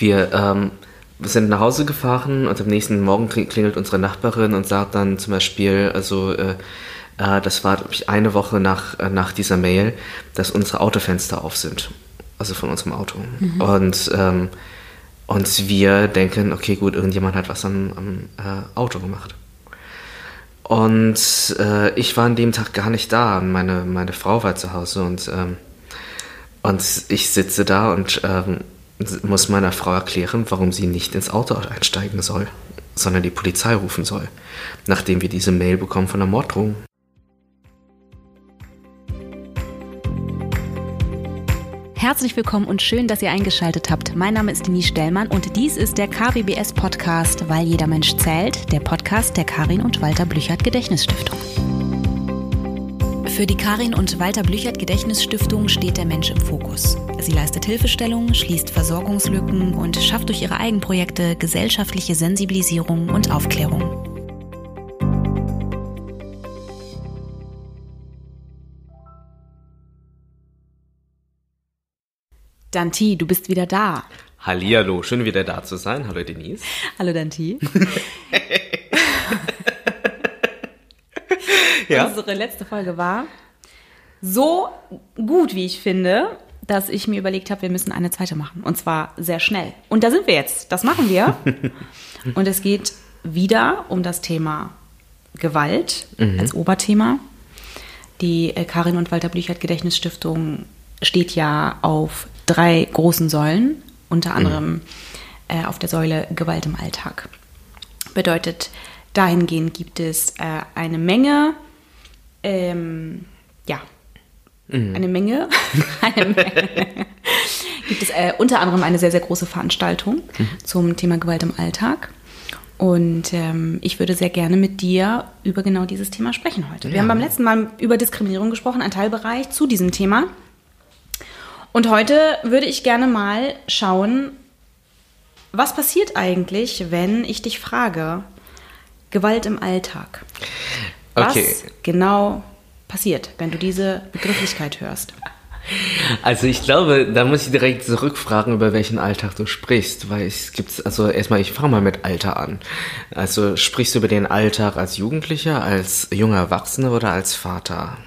wir, ähm, sind nach Hause gefahren und am nächsten Morgen klingelt unsere Nachbarin und sagt dann zum Beispiel, also äh, äh, das war ich, eine Woche nach, äh, nach dieser Mail, dass unsere Autofenster auf sind. Also von unserem Auto. Mhm. Und, ähm, und wir denken, okay, gut, irgendjemand hat was am, am äh, Auto gemacht. Und äh, ich war an dem Tag gar nicht da. Meine, meine Frau war zu Hause und, ähm, und ich sitze da und ähm, muss meiner Frau erklären, warum sie nicht ins Auto einsteigen soll, sondern die Polizei rufen soll, nachdem wir diese Mail bekommen von der Morddrohung. Herzlich willkommen und schön, dass ihr eingeschaltet habt. Mein Name ist Denise Stellmann und dies ist der KBBS Podcast, weil jeder Mensch zählt, der Podcast der Karin und Walter Blüchert Gedächtnisstiftung. Für die Karin und Walter Blüchert Gedächtnisstiftung steht der Mensch im Fokus. Sie leistet Hilfestellung, schließt Versorgungslücken und schafft durch ihre Eigenprojekte gesellschaftliche Sensibilisierung und Aufklärung. Danti, du bist wieder da. Hallihallo, schön wieder da zu sein. Hallo Denise. Hallo Danti. ja? Unsere letzte Folge war so gut, wie ich finde, dass ich mir überlegt habe, wir müssen eine zweite machen. Und zwar sehr schnell. Und da sind wir jetzt. Das machen wir. Und es geht wieder um das Thema Gewalt mhm. als Oberthema. Die äh, Karin und Walter Blüchert Gedächtnisstiftung steht ja auf drei großen Säulen, unter anderem mhm. äh, auf der Säule Gewalt im Alltag. Bedeutet, dahingehend gibt es äh, eine Menge, ähm, ja, mhm. eine Menge, eine Menge gibt es äh, unter anderem eine sehr, sehr große Veranstaltung mhm. zum Thema Gewalt im Alltag. Und ähm, ich würde sehr gerne mit dir über genau dieses Thema sprechen heute. Ja. Wir haben beim letzten Mal über Diskriminierung gesprochen, ein Teilbereich zu diesem Thema. Und heute würde ich gerne mal schauen, was passiert eigentlich, wenn ich dich frage, Gewalt im Alltag? Was okay. genau passiert, wenn du diese Begrifflichkeit hörst? Also ich glaube, da muss ich direkt zurückfragen, über welchen Alltag du sprichst, weil es gibt, also erstmal, ich fange mal mit Alter an. Also sprichst du über den Alltag als Jugendlicher, als junger Erwachsener oder als Vater?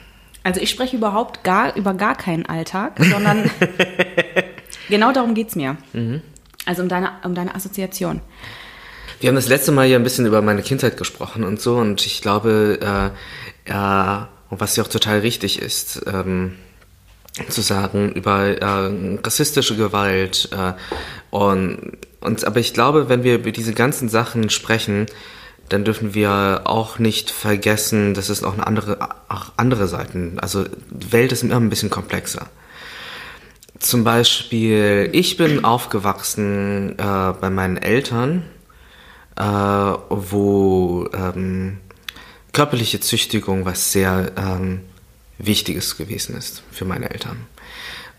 Also ich spreche überhaupt gar über gar keinen Alltag, sondern genau darum geht es mir. Mhm. Also um deine, um deine Assoziation. Wir haben das letzte Mal ja ein bisschen über meine Kindheit gesprochen und so und ich glaube, äh, ja, was ja auch total richtig ist, ähm, zu sagen über äh, rassistische Gewalt äh, und, und aber ich glaube, wenn wir über diese ganzen Sachen sprechen, dann dürfen wir auch nicht vergessen, dass es auch eine andere, auch andere Seiten, also Welt ist immer ein bisschen komplexer. Zum Beispiel, ich bin aufgewachsen äh, bei meinen Eltern, äh, wo ähm, körperliche Züchtigung was sehr ähm, Wichtiges gewesen ist für meine Eltern.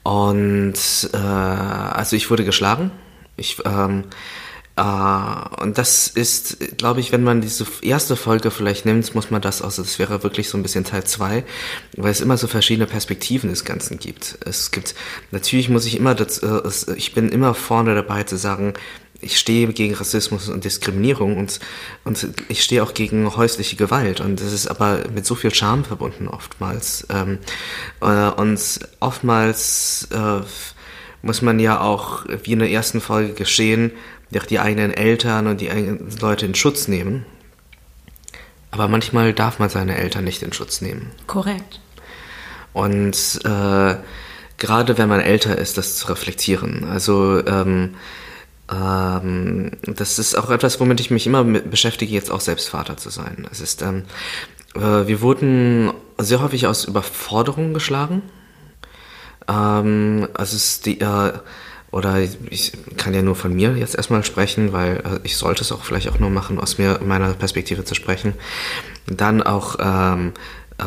Und äh, also ich wurde geschlagen. Ich ähm, Uh, und das ist, glaube ich, wenn man diese erste Folge vielleicht nimmt, muss man das, also das wäre wirklich so ein bisschen Teil zwei, weil es immer so verschiedene Perspektiven des Ganzen gibt. Es gibt, natürlich muss ich immer, das, äh, ich bin immer vorne dabei zu sagen, ich stehe gegen Rassismus und Diskriminierung und, und ich stehe auch gegen häusliche Gewalt und das ist aber mit so viel Charme verbunden oftmals. Ähm, äh, und oftmals äh, muss man ja auch, wie in der ersten Folge geschehen, die eigenen Eltern und die eigenen Leute in Schutz nehmen. Aber manchmal darf man seine Eltern nicht in Schutz nehmen. Korrekt. Und äh, gerade wenn man älter ist, das zu reflektieren. Also ähm, ähm, das ist auch etwas, womit ich mich immer beschäftige, jetzt auch selbst Vater zu sein. Es ist, ähm, äh, wir wurden sehr häufig aus Überforderung geschlagen. Ähm, also es ist die äh, oder ich kann ja nur von mir jetzt erstmal sprechen, weil äh, ich sollte es auch vielleicht auch nur machen, aus mir, meiner Perspektive zu sprechen. Dann auch ähm, äh,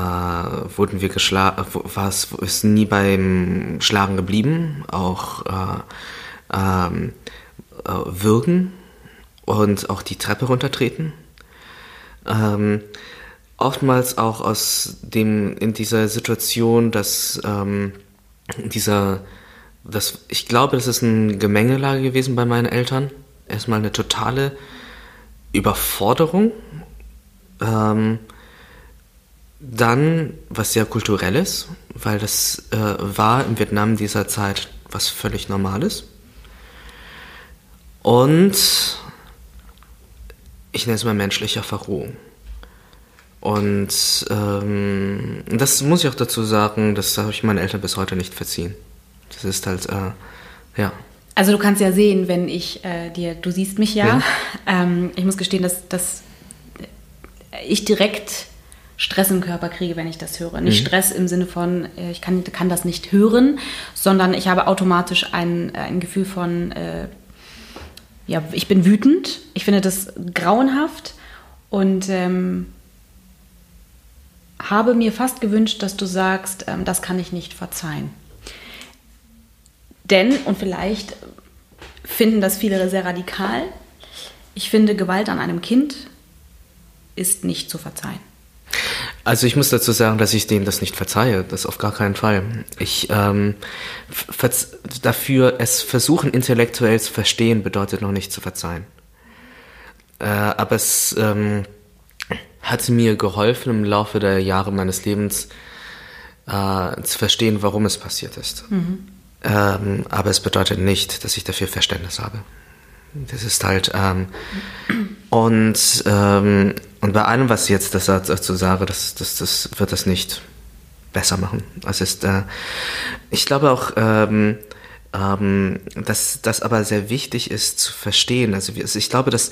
wurden wir geschlagen, war es ist nie beim Schlagen geblieben, auch äh, ähm, äh, würgen und auch die Treppe runtertreten. Ähm, oftmals auch aus dem in dieser Situation, dass ähm, dieser das, ich glaube, das ist eine Gemengelage gewesen bei meinen Eltern. Erstmal eine totale Überforderung. Ähm, dann was sehr kulturelles, weil das äh, war in Vietnam dieser Zeit was völlig Normales. Und ich nenne es mal menschlicher Verrohung. Und ähm, das muss ich auch dazu sagen, das habe ich meinen Eltern bis heute nicht verziehen. Das ist halt, äh, ja. Also du kannst ja sehen, wenn ich äh, dir, du siehst mich ja, ja. Ähm, ich muss gestehen, dass, dass ich direkt Stress im Körper kriege, wenn ich das höre. Nicht mhm. Stress im Sinne von, äh, ich kann, kann das nicht hören, sondern ich habe automatisch ein, ein Gefühl von, äh, ja, ich bin wütend, ich finde das grauenhaft und ähm, habe mir fast gewünscht, dass du sagst, ähm, das kann ich nicht verzeihen. Denn, und vielleicht finden das viele sehr radikal, ich finde, Gewalt an einem Kind ist nicht zu verzeihen. Also ich muss dazu sagen, dass ich denen das nicht verzeihe, das auf gar keinen Fall. Ich ähm, dafür es versuchen intellektuell zu verstehen bedeutet noch nicht zu verzeihen. Äh, aber es ähm, hat mir geholfen im Laufe der Jahre meines Lebens äh, zu verstehen, warum es passiert ist. Mhm. Ähm, aber es bedeutet nicht, dass ich dafür Verständnis habe. Das ist halt ähm, und ähm, und bei allem, was ich jetzt das dazu sage, das, das, das wird das nicht besser machen. Es ist, äh, ich glaube auch, ähm, ähm, dass das aber sehr wichtig ist zu verstehen. Also ich glaube, dass,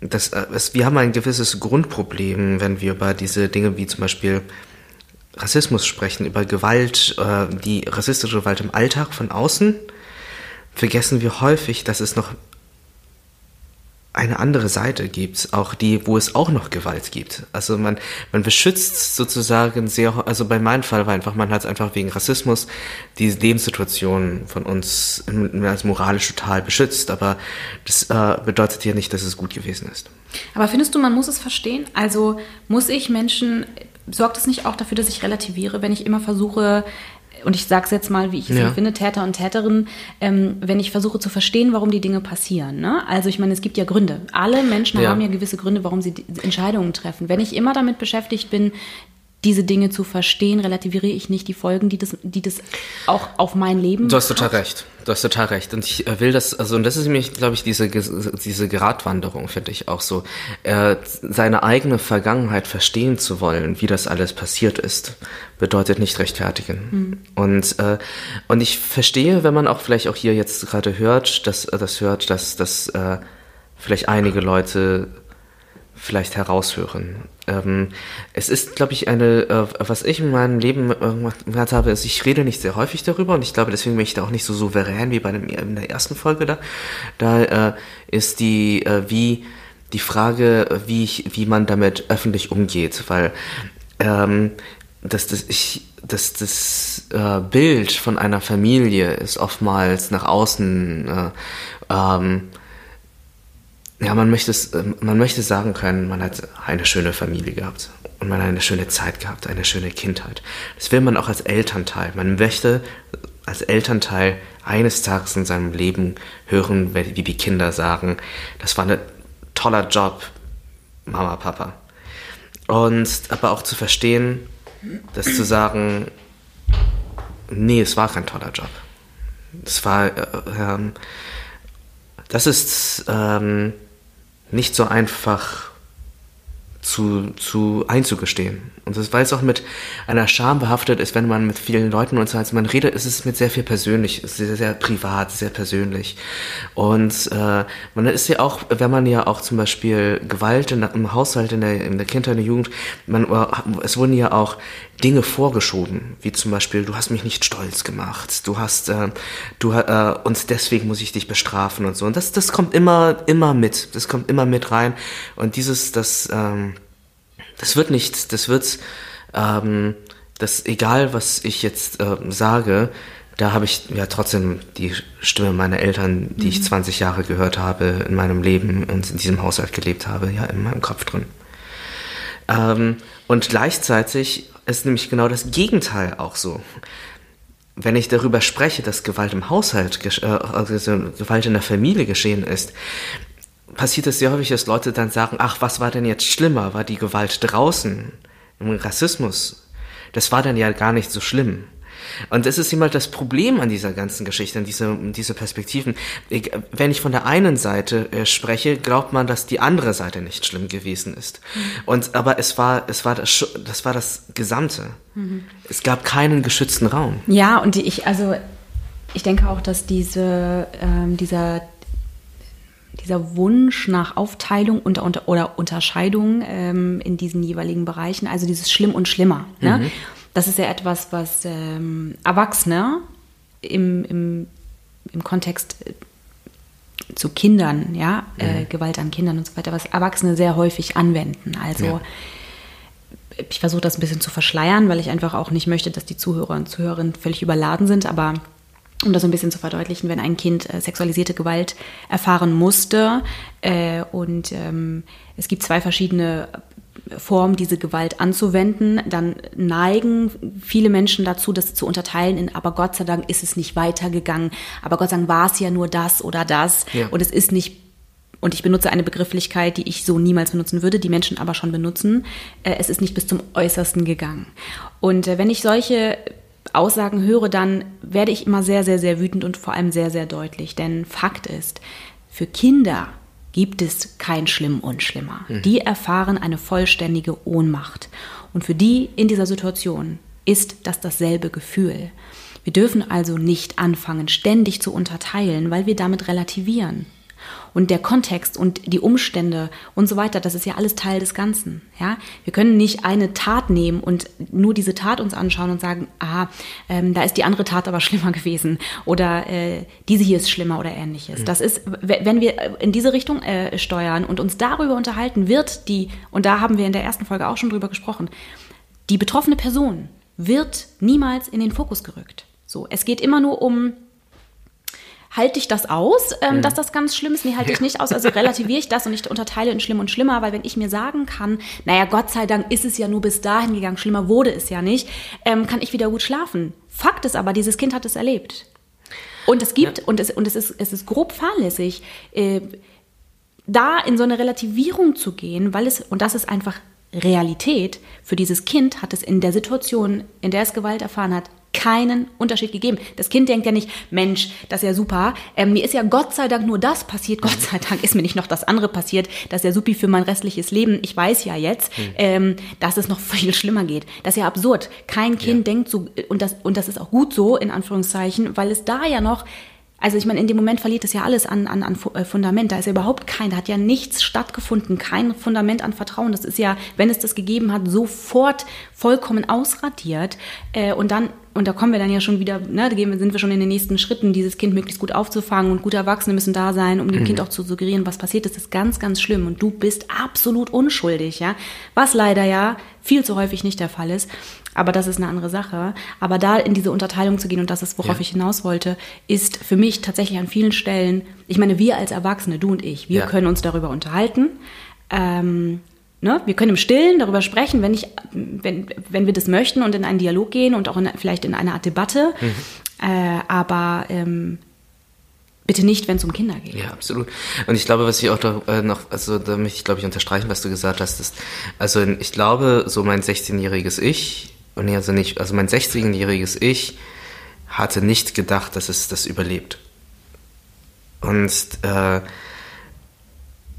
dass, dass äh, wir haben ein gewisses Grundproblem, wenn wir über diese Dinge wie zum Beispiel Rassismus sprechen, über Gewalt, äh, die rassistische Gewalt im Alltag von außen, vergessen wir häufig, dass es noch eine andere Seite gibt, auch die, wo es auch noch Gewalt gibt. Also man, man beschützt sozusagen sehr, also bei meinem Fall war einfach, man hat einfach wegen Rassismus die Lebenssituation von uns als moralisch total beschützt, aber das äh, bedeutet ja nicht, dass es gut gewesen ist. Aber findest du, man muss es verstehen? Also muss ich Menschen, sorgt es nicht auch dafür, dass ich relativiere, wenn ich immer versuche, und ich sage es jetzt mal, wie ich es ja. finde, Täter und Täterinnen, ähm, wenn ich versuche zu verstehen, warum die Dinge passieren. Ne? Also ich meine, es gibt ja Gründe. Alle Menschen ja. haben ja gewisse Gründe, warum sie Entscheidungen treffen. Wenn ich immer damit beschäftigt bin, diese Dinge zu verstehen, relativiere ich nicht die Folgen, die das, die das auch auf mein Leben Du hast total hat. recht. Du hast total recht. Und ich äh, will das, also, und das ist nämlich, glaube ich, diese, diese Gratwanderung, finde ich auch so. Äh, seine eigene Vergangenheit verstehen zu wollen, wie das alles passiert ist, bedeutet nicht rechtfertigen. Mhm. Und, äh, und ich verstehe, wenn man auch vielleicht auch hier jetzt gerade hört, dass, das hört, dass, dass äh, vielleicht einige Leute vielleicht heraushören. Ähm, es ist, glaube ich, eine, äh, was ich in meinem Leben äh, gemacht habe, ist, ich rede nicht sehr häufig darüber und ich glaube, deswegen bin ich da auch nicht so souverän wie bei dem, in der ersten Folge da. Da äh, ist die, äh, wie die Frage, wie ich, wie man damit öffentlich umgeht, weil ähm, dass das ich dass das äh, Bild von einer Familie ist oftmals nach außen äh, ähm, ja, man möchte, es, ähm, man möchte sagen können, man hat eine schöne Familie gehabt und man hat eine schöne Zeit gehabt, eine schöne Kindheit. Das will man auch als Elternteil. Man möchte als Elternteil eines Tages in seinem Leben hören, wie die Kinder sagen, das war ein toller Job, Mama, Papa. Und aber auch zu verstehen, das zu sagen, nee, es war kein toller Job. Es war, äh, ähm, das ist, ähm, nicht so einfach zu, zu einzugestehen. Und das, weil es auch mit einer Scham behaftet ist, wenn man mit vielen Leuten und so als man redet, ist es mit sehr viel persönlich, sehr, sehr privat, sehr persönlich. Und äh, man ist ja auch, wenn man ja auch zum Beispiel Gewalt in, im Haushalt, in der, in der Kindheit, in der Jugend, man, es wurden ja auch Dinge vorgeschoben, wie zum Beispiel, du hast mich nicht stolz gemacht, du hast, äh, du, äh, und deswegen muss ich dich bestrafen und so. Und das, das kommt immer, immer mit, das kommt immer mit rein. Und dieses, das, ähm, das wird nicht, das wird, ähm, das egal was ich jetzt äh, sage, da habe ich ja trotzdem die Stimme meiner Eltern, die mhm. ich 20 Jahre gehört habe in meinem Leben und in diesem Haushalt gelebt habe, ja in meinem Kopf drin. Ähm, und gleichzeitig ist nämlich genau das Gegenteil auch so. wenn ich darüber spreche, dass Gewalt im Haushalt, äh, also Gewalt in der Familie geschehen ist, passiert es sehr häufig, dass Leute dann sagen, ach, was war denn jetzt schlimmer? War die Gewalt draußen im Rassismus? Das war dann ja gar nicht so schlimm. Und das ist immer das Problem an dieser ganzen Geschichte, an diese, diese Perspektiven. Ich, wenn ich von der einen Seite äh, spreche, glaubt man, dass die andere Seite nicht schlimm gewesen ist. Mhm. Und, aber es war, es war das, das war das Gesamte. Mhm. Es gab keinen geschützten Raum. Ja, und ich, also, ich denke auch, dass diese, ähm, dieser, dieser Wunsch nach Aufteilung und, unter, oder Unterscheidung ähm, in diesen jeweiligen Bereichen, also dieses Schlimm und Schlimmer. Ne? Mhm. Das ist ja etwas, was ähm, Erwachsene im, im, im Kontext äh, zu Kindern, ja, äh, mhm. äh, Gewalt an Kindern und so weiter, was Erwachsene sehr häufig anwenden. Also ja. ich versuche das ein bisschen zu verschleiern, weil ich einfach auch nicht möchte, dass die Zuhörer und Zuhörerinnen völlig überladen sind, aber um das ein bisschen zu verdeutlichen, wenn ein Kind äh, sexualisierte Gewalt erfahren musste äh, und ähm, es gibt zwei verschiedene Form, diese Gewalt anzuwenden, dann neigen viele Menschen dazu, das zu unterteilen in, aber Gott sei Dank ist es nicht weitergegangen, aber Gott sei Dank war es ja nur das oder das ja. und es ist nicht und ich benutze eine Begrifflichkeit, die ich so niemals benutzen würde, die Menschen aber schon benutzen. Äh, es ist nicht bis zum Äußersten gegangen. Und äh, wenn ich solche Aussagen höre, dann werde ich immer sehr, sehr, sehr wütend und vor allem sehr, sehr deutlich. Denn Fakt ist, für Kinder gibt es kein Schlimm und Schlimmer. Mhm. Die erfahren eine vollständige Ohnmacht. Und für die in dieser Situation ist das dasselbe Gefühl. Wir dürfen also nicht anfangen, ständig zu unterteilen, weil wir damit relativieren. Und der Kontext und die Umstände und so weiter, das ist ja alles Teil des Ganzen. Ja? Wir können nicht eine Tat nehmen und nur diese Tat uns anschauen und sagen, aha, ähm, da ist die andere Tat aber schlimmer gewesen oder äh, diese hier ist schlimmer oder ähnliches. Mhm. Das ist, wenn wir in diese Richtung äh, steuern und uns darüber unterhalten, wird die, und da haben wir in der ersten Folge auch schon drüber gesprochen, die betroffene Person wird niemals in den Fokus gerückt. So, es geht immer nur um halte ich das aus, ähm, mhm. dass das ganz schlimm ist? Nee, halte ich nicht aus. Also relativiere ich das und ich unterteile in schlimm und schlimmer, weil wenn ich mir sagen kann, naja, Gott sei Dank ist es ja nur bis dahin gegangen, schlimmer wurde es ja nicht, ähm, kann ich wieder gut schlafen. Fakt ist aber, dieses Kind hat es erlebt. Und es gibt, ja. und, es, und es, ist, es ist grob fahrlässig, äh, da in so eine Relativierung zu gehen, weil es, und das ist einfach Realität, für dieses Kind hat es in der Situation, in der es Gewalt erfahren hat, keinen Unterschied gegeben. Das Kind denkt ja nicht, Mensch, das ist ja super. Ähm, mir ist ja Gott sei Dank nur das passiert. Gott sei Dank ist mir nicht noch das andere passiert. Das ist ja supi für mein restliches Leben. Ich weiß ja jetzt, mhm. ähm, dass es noch viel schlimmer geht. Das ist ja absurd. Kein Kind ja. denkt so, und das, und das ist auch gut so, in Anführungszeichen, weil es da ja noch also ich meine, in dem Moment verliert es ja alles an, an, an äh, Fundament. Da ist ja überhaupt kein, da hat ja nichts stattgefunden, kein Fundament an Vertrauen. Das ist ja, wenn es das gegeben hat, sofort vollkommen ausradiert. Äh, und dann und da kommen wir dann ja schon wieder, ne, da gehen, sind wir schon in den nächsten Schritten, dieses Kind möglichst gut aufzufangen und gute Erwachsene müssen da sein, um dem mhm. Kind auch zu suggerieren, was passiert ist. Das ist ganz, ganz schlimm und du bist absolut unschuldig, ja. Was leider ja viel zu häufig nicht der Fall ist. Aber das ist eine andere Sache. Aber da in diese Unterteilung zu gehen, und das ist, worauf ja. ich hinaus wollte, ist für mich tatsächlich an vielen Stellen, ich meine, wir als Erwachsene, du und ich, wir ja. können uns darüber unterhalten. Ähm, Ne? Wir können im Stillen darüber sprechen, wenn, ich, wenn, wenn wir das möchten und in einen Dialog gehen und auch in, vielleicht in eine Art Debatte. Mhm. Äh, aber ähm, bitte nicht, wenn es um Kinder geht. Ja, absolut. Und ich glaube, was ich auch da, äh, noch, also da möchte ich, glaube ich, unterstreichen, was du gesagt hast. Ist, also ich glaube, so mein 16-jähriges Ich, und nee, also nicht, also mein 16-jähriges Ich hatte nicht gedacht, dass es das überlebt. Und äh,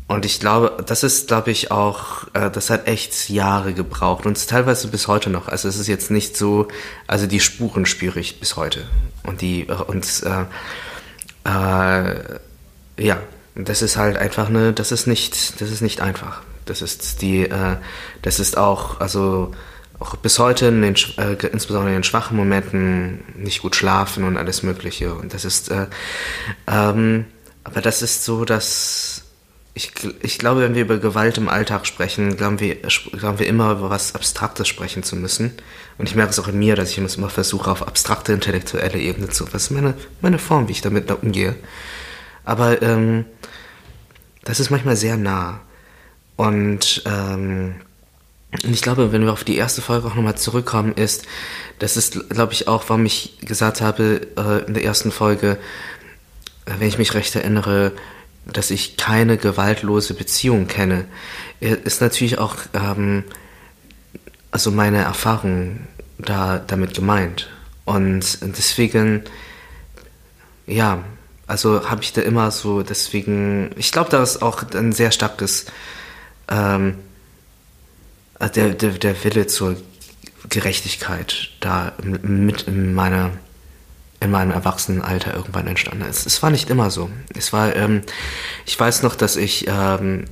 und ich glaube, das ist, glaube ich, auch, äh, das hat echt Jahre gebraucht und teilweise bis heute noch. Also es ist jetzt nicht so, also die Spuren spüre ich bis heute. Und die, äh, und äh, äh, ja, das ist halt einfach eine, das ist nicht, das ist nicht einfach. Das ist die, äh, das ist auch, also auch bis heute, in den, äh, insbesondere in den schwachen Momenten, nicht gut schlafen und alles Mögliche. Und das ist, äh, ähm, aber das ist so, dass ich, ich glaube, wenn wir über Gewalt im Alltag sprechen, glauben wir, glauben wir immer über was Abstraktes sprechen zu müssen. Und ich merke es auch in mir, dass ich immer versuche, auf abstrakte intellektuelle Ebene zu. Was ist meine, meine Form, wie ich damit umgehe. Aber ähm, das ist manchmal sehr nah. Und ähm, ich glaube, wenn wir auf die erste Folge auch nochmal zurückkommen, ist, das ist, glaube ich, auch, warum ich gesagt habe äh, in der ersten Folge, äh, wenn ich mich recht erinnere, dass ich keine gewaltlose Beziehung kenne, ist natürlich auch ähm, also meine Erfahrung da damit gemeint. Und deswegen, ja, also habe ich da immer so, deswegen, ich glaube, da ist auch ein sehr starkes, ähm, der, der, der Wille zur Gerechtigkeit da mit in meiner in meinem Erwachsenenalter irgendwann entstanden ist. Es war nicht immer so. Es war, ähm, ich weiß noch, dass ich ähm,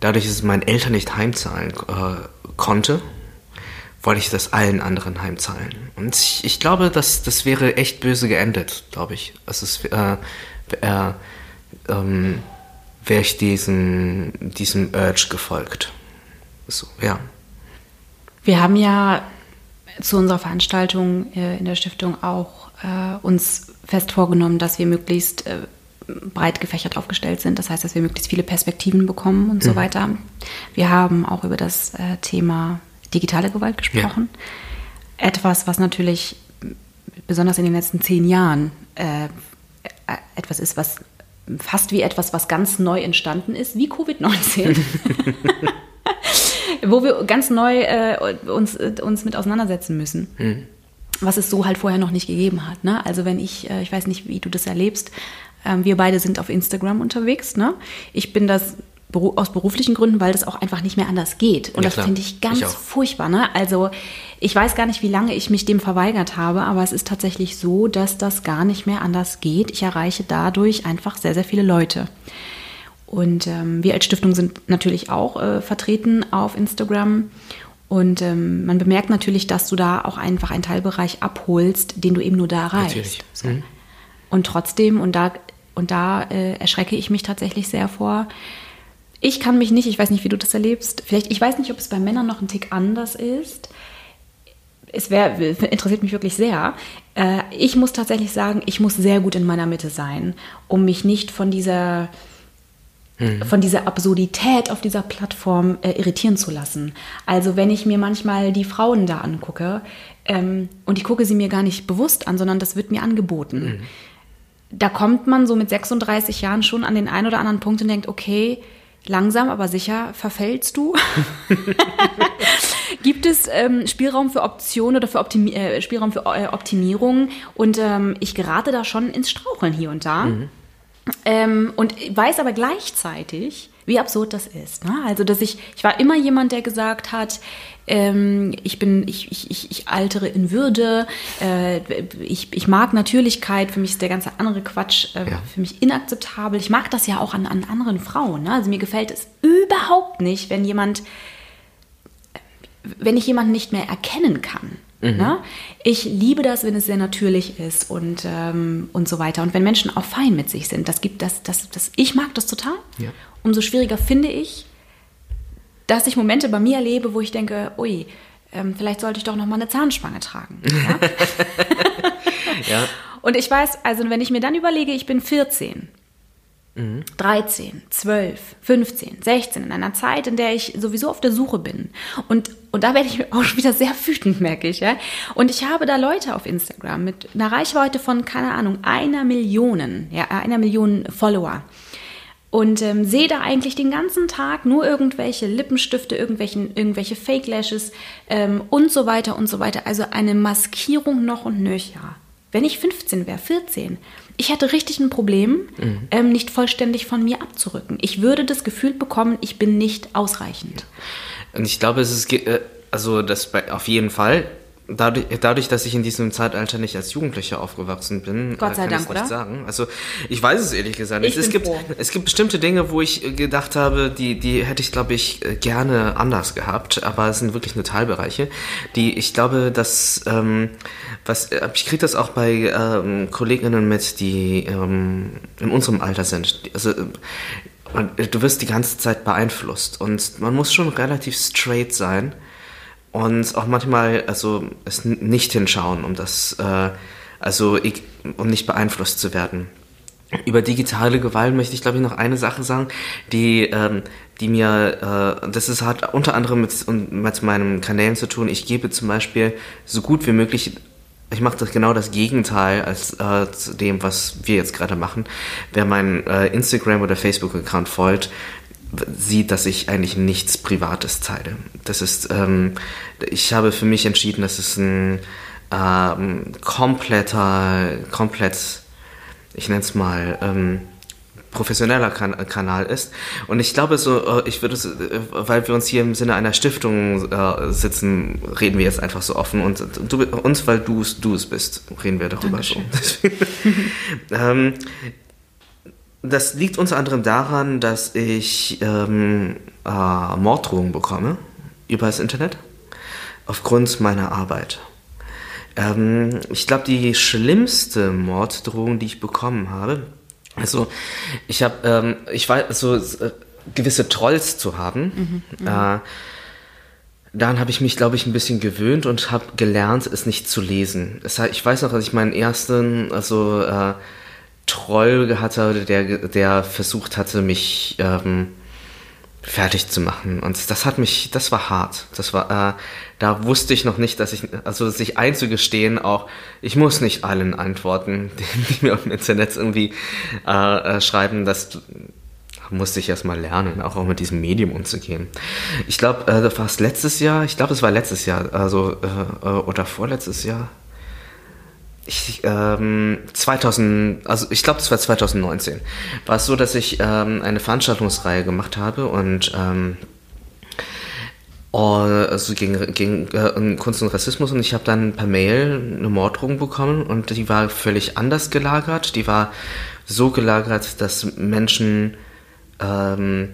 dadurch, dass meinen Eltern nicht heimzahlen äh, konnte, wollte ich das allen anderen heimzahlen. Und ich, ich glaube, dass das wäre echt böse geendet, glaube ich. Also es äh, äh, ähm, wäre ich diesem, diesem Urge gefolgt. So, ja. Wir haben ja zu unserer Veranstaltung äh, in der Stiftung auch äh, uns fest vorgenommen, dass wir möglichst äh, breit gefächert aufgestellt sind. Das heißt, dass wir möglichst viele Perspektiven bekommen und mhm. so weiter. Wir haben auch über das äh, Thema digitale Gewalt gesprochen. Ja. Etwas, was natürlich besonders in den letzten zehn Jahren äh, etwas ist, was fast wie etwas, was ganz neu entstanden ist, wie Covid-19. Wo wir ganz neu äh, uns, uns mit auseinandersetzen müssen. Mhm. Was es so halt vorher noch nicht gegeben hat. Ne? Also wenn ich, äh, ich weiß nicht, wie du das erlebst, ähm, wir beide sind auf Instagram unterwegs. Ne? Ich bin das aus beruflichen Gründen, weil das auch einfach nicht mehr anders geht. Und ja, das finde ich ganz ich furchtbar. Ne? Also ich weiß gar nicht, wie lange ich mich dem verweigert habe, aber es ist tatsächlich so, dass das gar nicht mehr anders geht. Ich erreiche dadurch einfach sehr, sehr viele Leute. Und ähm, wir als Stiftung sind natürlich auch äh, vertreten auf Instagram. Und ähm, man bemerkt natürlich, dass du da auch einfach einen Teilbereich abholst, den du eben nur da erreichst. Natürlich. Mhm. Und trotzdem, und da, und da äh, erschrecke ich mich tatsächlich sehr vor, ich kann mich nicht, ich weiß nicht, wie du das erlebst. Vielleicht, ich weiß nicht, ob es bei Männern noch ein Tick anders ist. Es wär, interessiert mich wirklich sehr. Äh, ich muss tatsächlich sagen, ich muss sehr gut in meiner Mitte sein, um mich nicht von dieser, mhm. von dieser Absurdität auf dieser Plattform äh, irritieren zu lassen. Also wenn ich mir manchmal die Frauen da angucke, ähm, und ich gucke sie mir gar nicht bewusst an, sondern das wird mir angeboten. Mhm. Da kommt man so mit 36 Jahren schon an den einen oder anderen Punkt und denkt, okay, langsam aber sicher verfällst du. Gibt es ähm, Spielraum für Optionen oder für Optimi äh, Spielraum für äh, Optimierung? Und ähm, ich gerate da schon ins Straucheln hier und da. Mhm. Ähm, und weiß aber gleichzeitig, wie absurd das ist. Ne? Also, dass ich, ich war immer jemand, der gesagt hat, ähm, ich bin, ich, ich, ich, altere in Würde, äh, ich, ich mag Natürlichkeit, für mich ist der ganze andere Quatsch äh, ja. für mich inakzeptabel. Ich mag das ja auch an, an anderen Frauen. Ne? Also mir gefällt es überhaupt nicht, wenn jemand, wenn ich jemanden nicht mehr erkennen kann. Mhm. Ne? Ich liebe das, wenn es sehr natürlich ist und, ähm, und so weiter. Und wenn Menschen auch fein mit sich sind. Das gibt das, das, das, ich mag das total. Ja. Umso schwieriger finde ich, dass ich Momente bei mir erlebe, wo ich denke, ui, ähm, vielleicht sollte ich doch noch mal eine Zahnspange tragen. Ja? ja. Und ich weiß, also wenn ich mir dann überlege, ich bin 14, mhm. 13, 12, 15, 16, in einer Zeit, in der ich sowieso auf der Suche bin. Und, und da werde ich auch schon wieder sehr wütend, merke ich. Ja? Und ich habe da Leute auf Instagram mit einer Reichweite von, keine Ahnung, einer Million, ja, einer Million Follower und ähm, sehe da eigentlich den ganzen Tag nur irgendwelche Lippenstifte, irgendwelchen, irgendwelche Fake Lashes ähm, und so weiter und so weiter. Also eine Maskierung noch und nöcher. Wenn ich 15 wäre, 14, ich hätte richtig ein Problem, mhm. ähm, nicht vollständig von mir abzurücken. Ich würde das Gefühl bekommen, ich bin nicht ausreichend. Und ich glaube, es ist, äh, also das bei, auf jeden Fall dadurch, dadurch, dass ich in diesem Zeitalter nicht als Jugendlicher aufgewachsen bin, Gott sei kann Dank, oder? sagen. Also ich weiß es ehrlich gesagt nicht. Es gibt, froh. es gibt bestimmte Dinge, wo ich gedacht habe, die, die hätte ich, glaube ich, gerne anders gehabt, aber es sind wirklich nur Teilbereiche, die ich glaube, dass ähm, was ich kriege das auch bei ähm, Kolleginnen mit, die ähm, in unserem Alter sind. Also du wirst die ganze Zeit beeinflusst und man muss schon relativ straight sein und auch manchmal also es nicht hinschauen, um das äh, also ich, um nicht beeinflusst zu werden. über digitale Gewalt möchte ich, glaube ich, noch eine Sache sagen, die, ähm, die mir, äh, das ist hat unter anderem mit, mit meinem Kanälen zu tun. Ich gebe zum Beispiel so gut wie möglich ich mache das genau das Gegenteil als äh, zu dem, was wir jetzt gerade machen. Wer meinen äh, Instagram oder Facebook-Account folgt, sieht, dass ich eigentlich nichts Privates teile. Das ist, ähm, ich habe für mich entschieden, dass es ein ähm, kompletter, komplett, ich nenne es mal, ähm, professioneller kan Kanal ist. Und ich glaube so, äh, ich würde, weil wir uns hier im Sinne einer Stiftung äh, sitzen, reden wir jetzt einfach so offen und du, uns, weil du du es bist, reden wir darüber Dankeschön. so. ähm, das liegt unter anderem daran, dass ich ähm, äh, Morddrohungen bekomme über das Internet aufgrund meiner Arbeit. Ähm, ich glaube, die schlimmste Morddrohung, die ich bekommen habe, also ich habe, ähm, ich weiß, so äh, gewisse Trolls zu haben. Mhm, mhm. äh, dann habe ich mich, glaube ich, ein bisschen gewöhnt und habe gelernt, es nicht zu lesen. Das heißt, ich weiß noch, als ich meinen ersten, also äh, Troll hatte, der, der versucht hatte, mich ähm, fertig zu machen. Und das hat mich, das war hart. Das war, äh, da wusste ich noch nicht, dass ich, also sich einzugestehen, auch ich muss nicht allen antworten, die, die mir auf dem Internet irgendwie äh, äh, schreiben, das musste ich erstmal lernen, auch, auch mit diesem Medium umzugehen. Ich glaube, äh, das war es letztes Jahr, ich glaube, es war letztes Jahr, also äh, äh oder vorletztes Jahr ich, ähm, 2000, also ich glaube, das war 2019, war es so, dass ich ähm, eine Veranstaltungsreihe gemacht habe und ähm, also gegen, gegen äh, Kunst und Rassismus und ich habe dann per Mail eine Morddrohung bekommen und die war völlig anders gelagert. Die war so gelagert, dass Menschen ähm,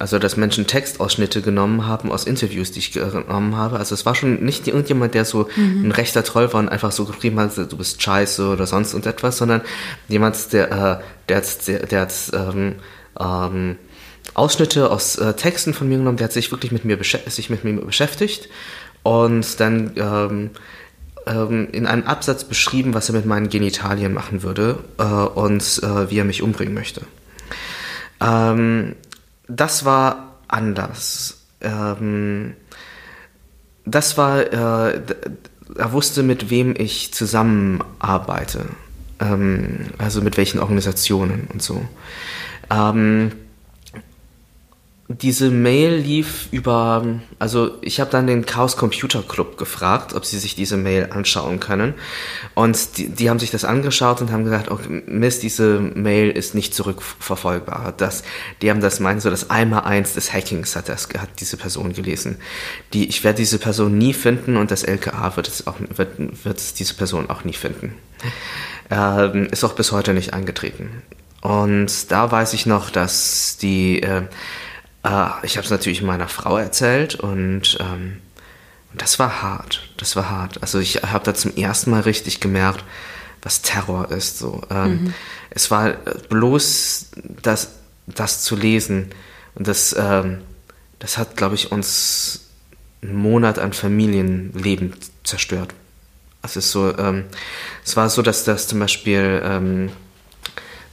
also, dass Menschen Textausschnitte genommen haben aus Interviews, die ich genommen habe. Also, es war schon nicht irgendjemand, der so mhm. ein rechter Troll war und einfach so geschrieben hat, du bist scheiße oder sonst und etwas, sondern jemand, der, äh, der hat, der, der hat ähm, ähm, Ausschnitte aus äh, Texten von mir genommen, der hat sich wirklich mit mir, sich mit mir beschäftigt und dann ähm, ähm, in einem Absatz beschrieben, was er mit meinen Genitalien machen würde äh, und äh, wie er mich umbringen möchte. Ähm, das war anders. Ähm, das war, äh, er wusste, mit wem ich zusammenarbeite. Ähm, also mit welchen Organisationen und so. Ähm, diese Mail lief über, also ich habe dann den Chaos Computer Club gefragt, ob sie sich diese Mail anschauen können. Und die, die haben sich das angeschaut und haben gesagt, oh, Mist, diese Mail ist nicht zurückverfolgbar. Das, die haben das meinen so das Einmal-Eins des Hackings hat das, hat diese Person gelesen. Die, ich werde diese Person nie finden und das LKA wird es auch, wird, wird diese Person auch nie finden. Ähm, ist auch bis heute nicht eingetreten. Und da weiß ich noch, dass die, äh, äh, ich habe es natürlich meiner Frau erzählt und ähm, das war hart. Das war hart. Also ich habe da zum ersten Mal richtig gemerkt, was Terror ist. So, ähm, mhm. es war bloß das, das zu lesen und das, ähm, das hat, glaube ich, uns einen Monat an Familienleben zerstört. Also es ist so, ähm, es war so, dass das zum Beispiel ähm,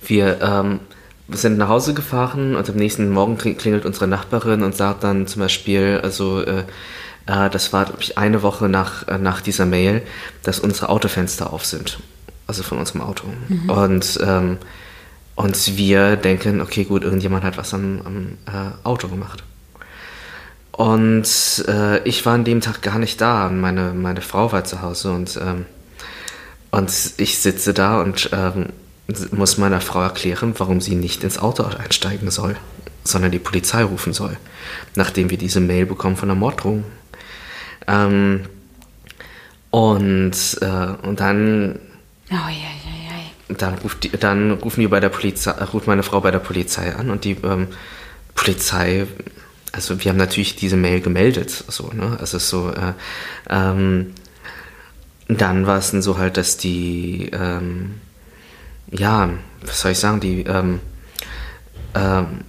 wir ähm, wir sind nach Hause gefahren und am nächsten Morgen klingelt unsere Nachbarin und sagt dann zum Beispiel, also äh, äh, das war glaube ich eine Woche nach, äh, nach dieser Mail, dass unsere Autofenster auf sind, also von unserem Auto. Mhm. Und ähm, und wir denken, okay, gut, irgendjemand hat was am, am äh, Auto gemacht. Und ich war an dem Tag gar nicht da. Meine, meine Frau war zu Hause und, ähm, und ich sitze da und ähm, muss meiner Frau erklären, warum sie nicht ins Auto einsteigen soll, sondern die Polizei rufen soll, nachdem wir diese Mail bekommen von der Morddrohung. Ähm, und, äh, und dann, oh, ja. dann, ruft die, dann rufen die bei der Polizei, ruft meine Frau bei der Polizei an und die ähm, Polizei, also wir haben natürlich diese Mail gemeldet, so, ne? Also so, äh, ähm, dann war es dann so halt, dass die ähm, ja, was soll ich sagen, die, ähm, ähm,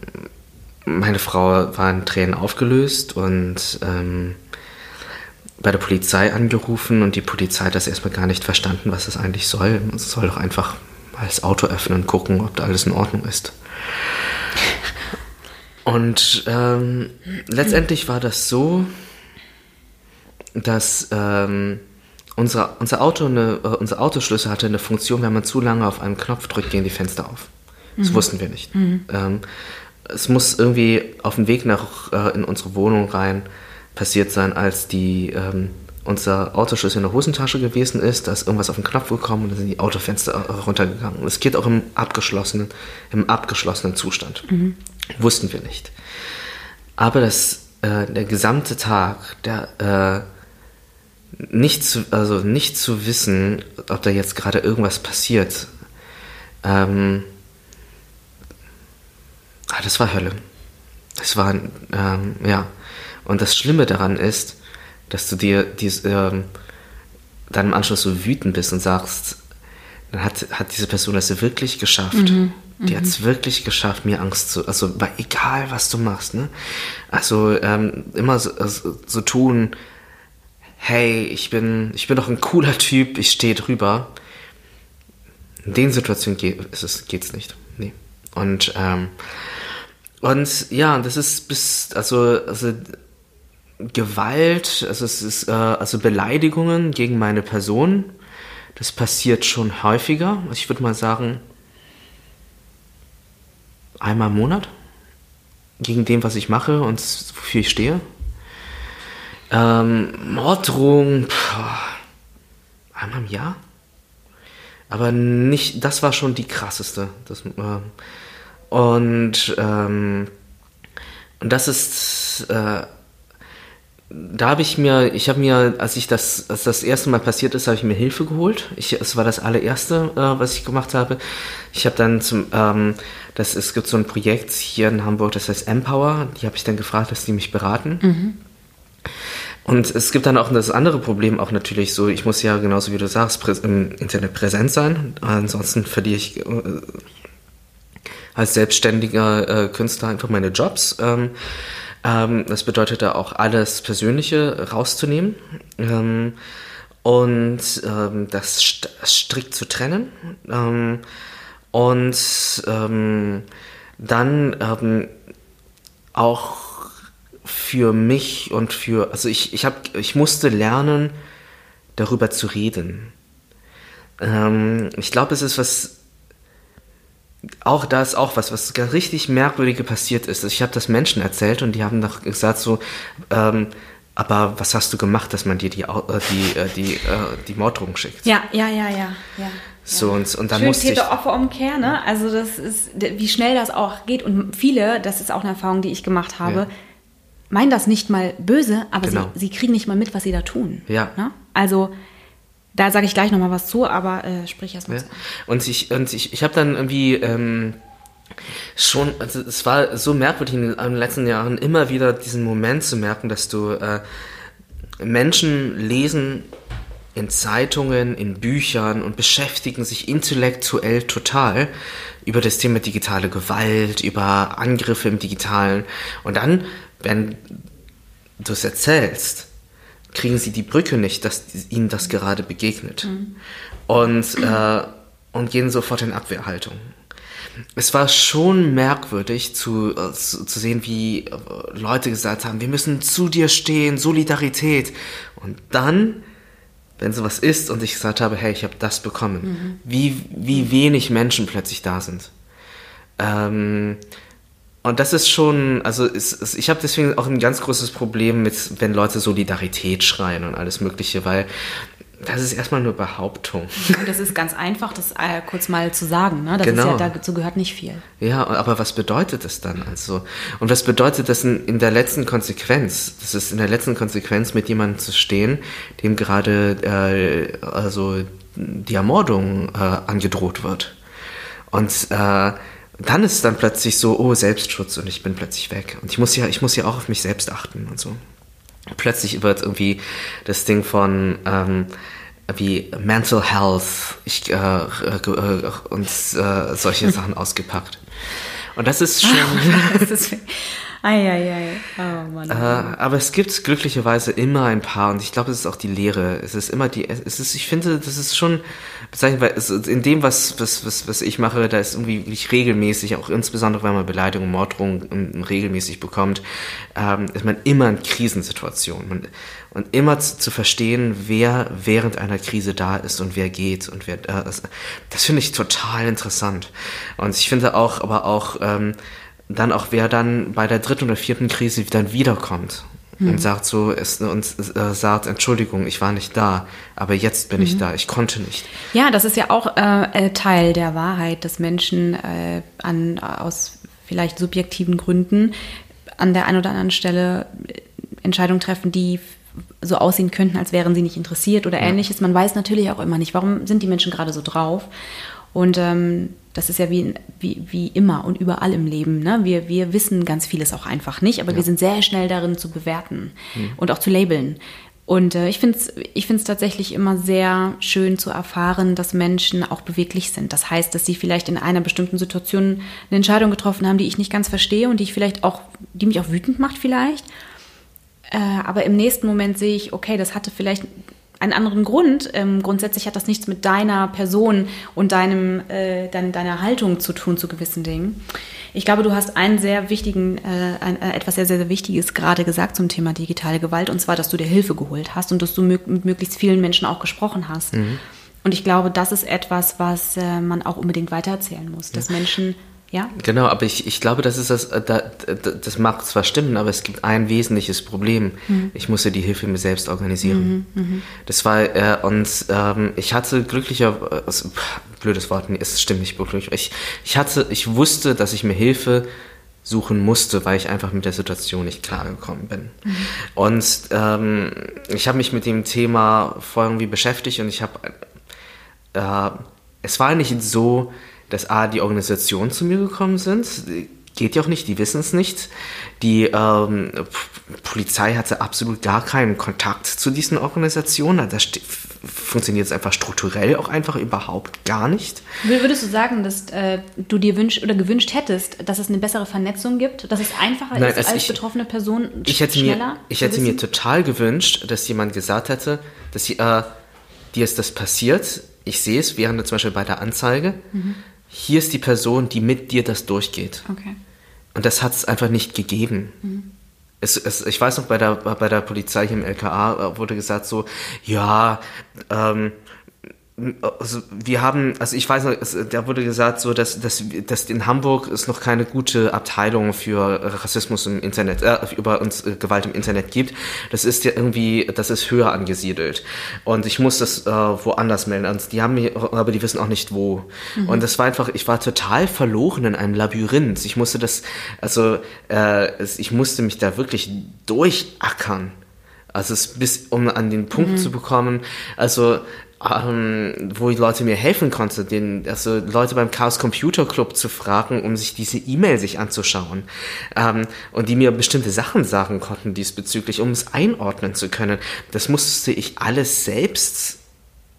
meine Frau war in Tränen aufgelöst und ähm, bei der Polizei angerufen und die Polizei hat das erstmal gar nicht verstanden, was das eigentlich soll. Es soll doch einfach mal das Auto öffnen und gucken, ob da alles in Ordnung ist. Und ähm, letztendlich war das so, dass ähm, unser, unser Auto eine, äh, unser Autoschlüssel hatte eine Funktion, wenn man zu lange auf einen Knopf drückt, gehen die Fenster auf. Das wussten wir nicht. Ähm, es muss irgendwie auf dem Weg nach äh, in unsere Wohnung rein passiert sein, als die ähm, unser Autoschlüssel in der Hosentasche gewesen ist, da ist irgendwas auf den Knopf gekommen und dann sind die Autofenster äh, runtergegangen. Und es geht auch im abgeschlossenen, im abgeschlossenen Zustand. Wussten wir nicht. Aber das, äh, der gesamte Tag, der äh, nicht zu, also nicht zu wissen, ob da jetzt gerade irgendwas passiert, ähm, ah, das war Hölle. Es war, ähm, ja. Und das Schlimme daran ist, dass du dir dies, ähm, dann im Anschluss so wütend bist und sagst, dann hat, hat diese Person das wirklich geschafft. Die hat es wirklich geschafft, mir Angst zu, also egal was du machst, ne? Also ähm, immer so, also, so tun, hey, ich bin, ich bin doch ein cooler Typ, ich stehe drüber. In den Situationen geht es, geht's nicht. Nee. Und, ähm, und ja, das ist bis, also, also Gewalt, also es ist, äh, also Beleidigungen gegen meine Person, das passiert schon häufiger. Ich würde mal sagen, einmal im Monat gegen dem, was ich mache und wofür ich stehe. Ähm, Morddrohung, pff, einmal im Jahr. Aber nicht, das war schon die krasseste. Das, äh, und, ähm, und das ist, äh, da habe ich mir, ich habe mir, als ich das, als das erste Mal passiert ist, habe ich mir Hilfe geholt. Ich, es war das allererste, äh, was ich gemacht habe. Ich habe dann zum, ähm, das, es gibt so ein Projekt hier in Hamburg, das heißt Empower. Die habe ich dann gefragt, dass die mich beraten. Und es gibt dann auch das andere Problem, auch natürlich so, ich muss ja genauso wie du sagst, im Internet präsent sein. Ansonsten verliere ich äh, als selbstständiger äh, Künstler einfach meine Jobs. Ähm, ähm, das bedeutet da auch alles Persönliche rauszunehmen ähm, und das st strikt zu trennen. Und dann auch für mich und für, also ich, ich, hab, ich musste lernen, darüber zu reden. Ähm, ich glaube, es ist was, auch da ist auch was, was ganz richtig merkwürdige passiert ist. Ich habe das Menschen erzählt und die haben doch gesagt so, ähm, aber was hast du gemacht, dass man dir die, äh, die, äh, die, äh, die Morddrohung schickt? Ja, ja, ja, ja, ja. So, und, und dann Schön musste ich, Täter-Opfer-Umkehr, ne? Also das ist, wie schnell das auch geht. Und viele, das ist auch eine Erfahrung, die ich gemacht habe. Meinen das nicht mal böse, aber Genau. sie, sie kriegen nicht mal mit, was sie da tun. Ja. Ne? Also da sage ich gleich nochmal was zu, aber äh, sprich erst mal Ja. zu. Und ich, und ich, ich habe dann irgendwie ähm, schon, also es war so merkwürdig in den letzten Jahren immer wieder diesen Moment zu merken, dass du äh, Menschen lesen in Zeitungen, in Büchern und beschäftigen sich intellektuell total über das Thema digitale Gewalt, über Angriffe im Digitalen. Und dann, wenn du es erzählst, kriegen sie die Brücke nicht, dass ihnen das gerade begegnet. Und, äh, und gehen sofort in Abwehrhaltung. Es war schon merkwürdig zu, äh, zu, sehen, wie äh, Leute gesagt haben, wir müssen zu dir stehen, Solidarität. Und dann, wenn sowas ist und ich gesagt habe, hey, ich habe das bekommen, wie, wie wenig Menschen plötzlich da sind. Ähm, und das ist schon, also es, ich habe deswegen auch ein ganz großes Problem mit, wenn Leute Solidarität schreien und alles Mögliche, weil das ist erstmal nur Behauptung. Und das ist ganz einfach, das äh, kurz mal zu sagen. Ne? Das Genau. ist ja, dazu gehört nicht viel. Ja, aber was bedeutet das dann also? Und was bedeutet das in, in der letzten Konsequenz? Das ist in der letzten Konsequenz mit jemandem zu stehen, dem gerade äh, also die Ermordung äh, angedroht wird. Und äh, dann ist dann plötzlich so, oh, Selbstschutz und ich bin plötzlich weg. Und ich muss ja, ich muss ja auch auf mich selbst achten und so. Plötzlich wird irgendwie das Ding von ähm, wie Mental Health ich, äh, äh, und äh, solche Sachen ausgepackt. Und das ist schon, Das ist, Eieiei. Oh Mann. Äh, aber es gibt glücklicherweise immer ein paar und ich glaube, es ist auch die Lehre. Es ist immer die, es ist, ich finde, das ist schon bezeichnend, weil es, in dem, was, was, was, was ich mache, da ist irgendwie wirklich regelmäßig, auch insbesondere wenn man Beleidigung, Morddrohungen regelmäßig bekommt, ähm, ist man immer in Krisensituationen. Man, und immer zu, zu, verstehen, wer während einer Krise da ist und wer geht und wer, äh, das, das finde ich total interessant. Und ich finde auch, aber auch, ähm, dann auch wer dann bei der dritten oder vierten Krise dann wiederkommt mhm. und sagt so es, und äh, sagt Entschuldigung ich war nicht da aber jetzt bin mhm. ich da ich konnte nicht ja das ist ja auch äh, äh, Teil der Wahrheit dass Menschen äh, an aus vielleicht subjektiven Gründen an der einen oder anderen Stelle äh, Entscheidungen treffen die so aussehen könnten, als wären sie nicht interessiert oder ja. ähnliches. Man weiß natürlich auch immer nicht, warum sind die Menschen gerade so drauf. Und ähm, das ist ja wie, wie, wie immer und überall im Leben. Ne? Wir, wir wissen ganz vieles auch einfach nicht, aber ja. wir sind sehr schnell darin zu bewerten mhm. und auch zu labeln. Und äh, ich finde es ich find's tatsächlich immer sehr schön zu erfahren, dass Menschen auch beweglich sind. Das heißt, dass sie vielleicht in einer bestimmten Situation eine Entscheidung getroffen haben, die ich nicht ganz verstehe und die ich vielleicht auch, die mich auch wütend macht vielleicht. Äh, aber im nächsten Moment sehe ich, okay, das hatte vielleicht einen anderen Grund. Ähm, grundsätzlich hat das nichts mit deiner Person und deinem, äh, dein, deiner Haltung zu tun zu gewissen Dingen. Ich glaube, du hast einen sehr wichtigen, äh, ein, äh, etwas sehr, sehr, sehr Wichtiges gerade gesagt zum Thema digitale Gewalt, und zwar, dass du dir Hilfe geholt hast und dass du mit möglichst vielen Menschen auch gesprochen hast. Mhm. Und ich glaube, das ist etwas, was äh, man auch unbedingt weitererzählen muss, dass ja. Menschen ja? Genau, aber ich, ich glaube, das ist das, äh, das mag zwar stimmen, aber es gibt ein wesentliches Problem. Mhm. Ich musste die Hilfe mir selbst organisieren. Mhm, mh. Das war, äh, und ähm, ich hatte glücklicher, äh, blödes Wort, nee, es stimmt nicht glücklich. Ich, ich hatte, ich wusste, dass ich mir Hilfe suchen musste, weil ich einfach mit der Situation nicht klargekommen bin. Mhm. Und ähm, ich habe mich mit dem Thema vorher irgendwie beschäftigt und ich habe, äh, es war nicht so, dass A, die Organisationen zu mir gekommen sind. Geht ja auch nicht, die wissen es nicht. Die ähm, Polizei hatte absolut gar keinen Kontakt zu diesen Organisationen. Das funktioniert es einfach strukturell auch einfach überhaupt gar nicht. Würdest du sagen, dass äh, du dir wünscht oder gewünscht hättest, dass es eine bessere Vernetzung gibt, dass es einfacher Nein, ist also als ich, betroffene Person ich hätte schneller? Mir, ich hätte mir total gewünscht, dass jemand gesagt hätte, dass äh, dir ist das passiert. Ich sehe es während zum Beispiel bei der Anzeige. Mhm hier ist die Person, die mit dir das durchgeht. Okay. Und das hat es einfach nicht gegeben. Mhm. Es, es, ich weiß noch, bei der, bei der Polizei hier im LKA wurde gesagt so, ja, ähm, also wir haben, also ich weiß noch, es, da wurde gesagt, so dass, dass, dass in Hamburg es noch keine gute Abteilung für Rassismus im Internet, äh, über uns äh, Gewalt im Internet gibt. Das ist ja irgendwie, das ist höher angesiedelt. Und ich muss das äh, woanders melden. Und die haben mir, aber die wissen auch nicht wo. Mhm. Und das war einfach, ich war total verloren in einem Labyrinth. Ich musste das, also äh, ich musste mich da wirklich durchackern. Also es bis um an den Punkt mhm. zu bekommen. Also ähm, wo die Leute mir helfen konnten, den, also Leute beim Chaos Computer Club zu fragen, um sich diese E-Mail sich anzuschauen ähm, und die mir bestimmte Sachen sagen konnten diesbezüglich, um es einordnen zu können. Das musste ich alles selbst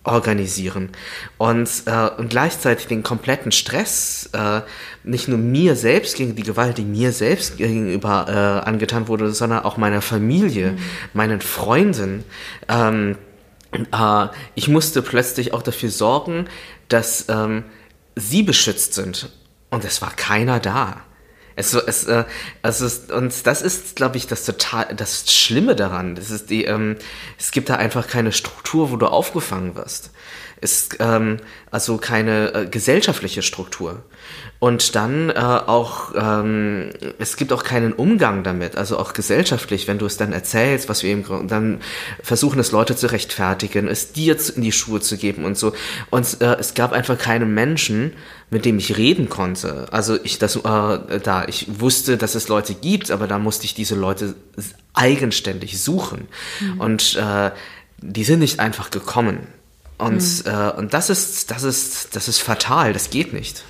organisieren und, äh, und gleichzeitig den kompletten Stress äh, nicht nur mir selbst gegen die Gewalt, die mir selbst gegenüber äh, angetan wurde, sondern auch meiner Familie, mhm. meinen Freunden. Ähm, äh, ich musste plötzlich auch dafür sorgen, dass ähm, sie beschützt sind. Und es war keiner da. Es, es, äh, es ist, und das ist, glaube ich, das total, das Schlimme daran. Das ist die, ähm, es gibt da einfach keine Struktur, wo du aufgefangen wirst. Es, ähm, also keine äh, gesellschaftliche Struktur. Und dann äh, auch, ähm, es gibt auch keinen Umgang damit, also auch gesellschaftlich, wenn du es dann erzählst, was wir eben, dann versuchen es Leute zu rechtfertigen, es dir in die Schuhe zu geben und so. Und äh, es gab einfach keinen Menschen, mit dem ich reden konnte. Also ich das äh, da, ich wusste, dass es Leute gibt, aber da musste ich diese Leute eigenständig suchen. Mhm. Und äh, die sind nicht einfach gekommen. Und, mhm. äh, und das ist, das ist, das ist fatal, das geht nicht.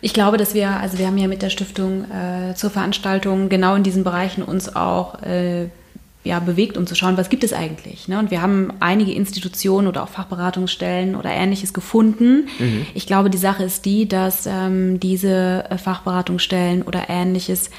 Ich glaube, dass wir, also wir haben ja mit der Stiftung äh, zur Veranstaltung genau in diesen Bereichen uns auch äh, ja, bewegt, um zu schauen, was gibt es eigentlich. Ne? Und wir haben einige Institutionen oder auch Fachberatungsstellen oder ähnliches gefunden. Mhm. Ich glaube, die Sache ist die, dass ähm, diese Fachberatungsstellen oder ähnliches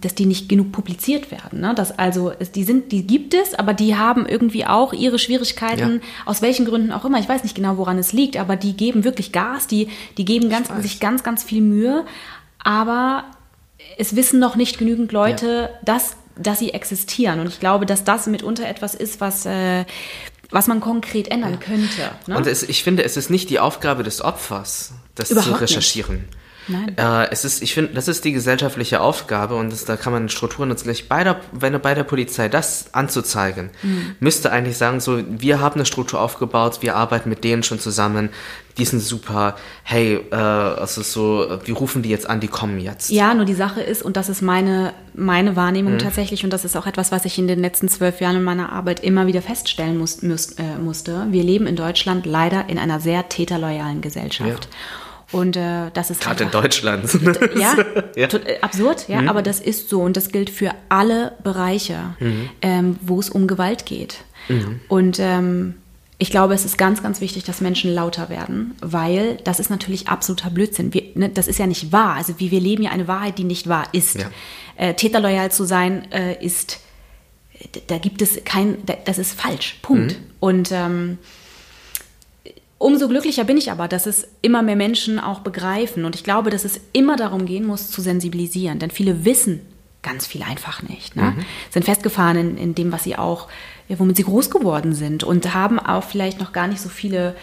dass die nicht genug publiziert werden. Ne? Dass also die sind, die gibt es, aber die haben irgendwie auch ihre Schwierigkeiten, ja. aus welchen Gründen auch immer. Ich weiß nicht genau, woran es liegt, aber die geben wirklich Gas, die, die geben ganz, sich ganz, ganz viel Mühe. Aber es wissen noch nicht genügend Leute, ja. dass, dass sie existieren. Und ich glaube, dass das mitunter etwas ist, was äh, was man konkret ändern ja. könnte. Ne? Und es, ich finde, es ist nicht die Aufgabe des Opfers, das Überhaupt zu recherchieren. Nicht. Nein. Äh, es ist, ich finde, das ist die gesellschaftliche Aufgabe und das, da kann man Strukturen nutzen. Bei der, wenn bei der Polizei das anzuzeigen, mhm. müsste eigentlich sagen, so, wir haben eine Struktur aufgebaut, wir arbeiten mit denen schon zusammen, die sind super, hey, äh, also so, wir rufen die jetzt an, die kommen jetzt. Ja, nur die Sache ist, und das ist meine, meine Wahrnehmung mhm. tatsächlich, und das ist auch etwas, was ich in den letzten zwölf Jahren in meiner Arbeit immer wieder feststellen muss, muss, äh, musste. Wir leben in Deutschland leider in einer sehr täterloyalen Gesellschaft. Ja. Und äh, das ist gerade in Deutschland. ja, ja. Äh, absurd, ja, mhm. aber das ist so und das gilt für alle Bereiche, mhm. ähm, wo es um Gewalt geht. Mhm. Und ähm, ich glaube, es ist ganz, ganz wichtig, dass Menschen lauter werden, weil das ist natürlich absoluter Blödsinn. Wir, ne, das ist ja nicht wahr. Also wie wir leben ja eine Wahrheit, die nicht wahr ist. Ja. Äh, täterloyal zu sein äh, ist, da gibt es kein, das ist falsch. Punkt. Mhm. Und ähm, Umso glücklicher bin ich aber, dass es immer mehr Menschen auch begreifen. Und ich glaube, dass es immer darum gehen muss, zu sensibilisieren. Denn viele wissen ganz viel einfach nicht. Ne? Mhm. Sind festgefahren in, in, dem, was sie auch, womit sie groß geworden sind und haben auch vielleicht noch gar nicht so viele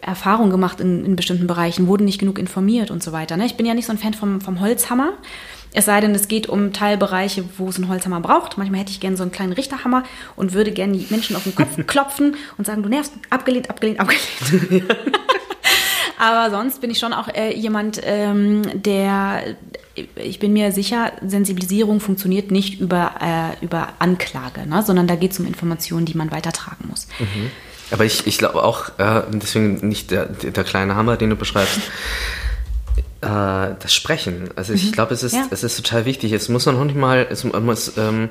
Erfahrungen gemacht in, in bestimmten Bereichen, wurden nicht genug informiert und so weiter. Ne? Ich bin ja nicht so ein Fan vom, vom Holzhammer. Es sei denn, es geht um Teilbereiche, wo es einen Holzhammer braucht. Manchmal hätte ich gerne so einen kleinen Richterhammer und würde gerne die Menschen auf den Kopf klopfen und sagen, du nervst, abgelehnt, abgelehnt, abgelehnt. Aber sonst bin ich schon auch äh, jemand, ähm, der, ich bin mir sicher, Sensibilisierung funktioniert nicht über, äh, über Anklage, ne? sondern da geht es um Informationen, die man weitertragen muss. Mhm. Aber ich, ich glaube auch, äh, deswegen nicht der, der kleine Hammer, den du beschreibst, äh, das Sprechen. Also ich mhm. glaube, es ist, ja. es ist total wichtig. Es muss noch nicht mal, es muss, ähm,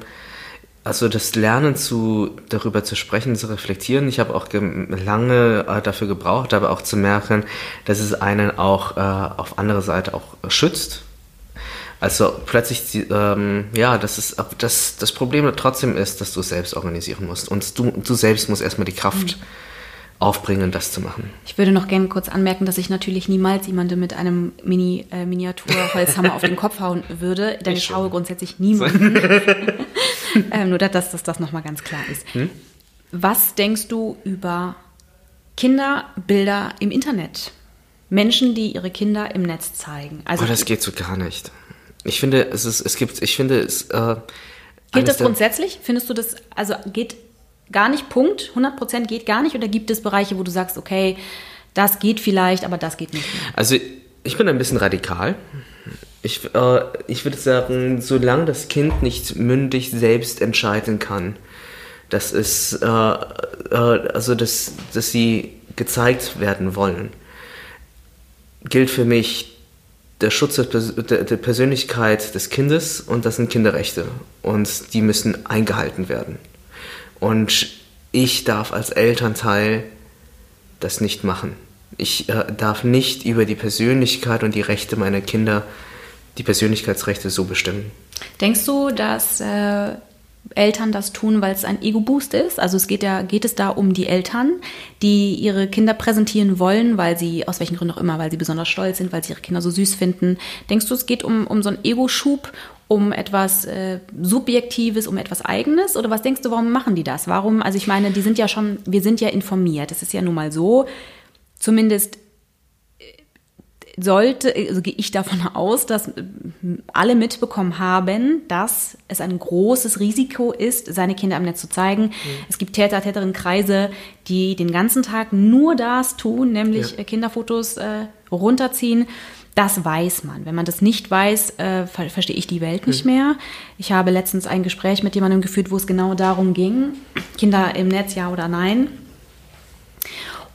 also das Lernen zu, darüber zu sprechen, zu reflektieren. Ich habe auch lange äh, dafür gebraucht, aber auch zu merken, dass es einen auch äh, auf andere Seite auch schützt. Also plötzlich, ähm, ja, das ist das, das Problem trotzdem ist, dass du es selbst organisieren musst. Und du, du selbst musst erstmal die Kraft mhm aufbringen, das zu machen. Ich würde noch gerne kurz anmerken, dass ich natürlich niemals jemandem mit einem Mini, äh, Miniaturholzhammer auf den Kopf hauen würde, denn ich, ich schaue grundsätzlich niemanden. ähm, nur, dass, dass das nochmal ganz klar ist. Hm? Was denkst du über Kinderbilder im Internet? Menschen, die ihre Kinder im Netz zeigen. Also oh, das geht so gar nicht. Ich finde, es ist, es gibt, ich finde es. Äh, Gilt das grundsätzlich? Findest du das, also geht gar nicht, Punkt, 100% geht gar nicht? Oder gibt es Bereiche, wo du sagst, okay, das geht vielleicht, aber das geht nicht? Mehr? Also ich bin ein bisschen radikal. Ich, äh, ich würde sagen, solange das Kind nicht mündig selbst entscheiden kann, dass es, äh, äh, also dass, dass sie gezeigt werden wollen, gilt für mich der Schutz der, der, Persönlichkeit des Kindes und das sind Kinderrechte und die müssen eingehalten werden. Und ich darf als Elternteil das nicht machen. Ich äh, darf nicht über die Persönlichkeit und die Rechte meiner Kinder, die Persönlichkeitsrechte so bestimmen. Denkst du, dass äh, Eltern das tun, weil es ein Ego-Boost ist? Also es geht ja, geht es da um die Eltern, die ihre Kinder präsentieren wollen, weil sie, aus welchen Gründen auch immer, weil sie besonders stolz sind, weil sie ihre Kinder so süß finden. Denkst du, es geht um, um so einen Ego-Schub um etwas äh, Subjektives, um etwas Eigenes? Oder was denkst du, warum machen die das? Warum, also ich meine, die sind ja schon, wir sind ja informiert. Es ist ja nun mal so, zumindest sollte, also gehe ich davon aus, dass äh, alle mitbekommen haben, dass es ein großes Risiko ist, seine Kinder am Netz zu zeigen. Mhm. Es gibt Täter, Täterinnenkreise, die den ganzen Tag nur das tun, nämlich ja. Kinderfotos äh, runterziehen. Das weiß man. Wenn man das nicht weiß, äh, ver verstehe ich die Welt nicht mhm. mehr. Ich habe letztens ein Gespräch mit jemandem geführt, wo es genau darum ging, Kinder im Netz ja oder nein.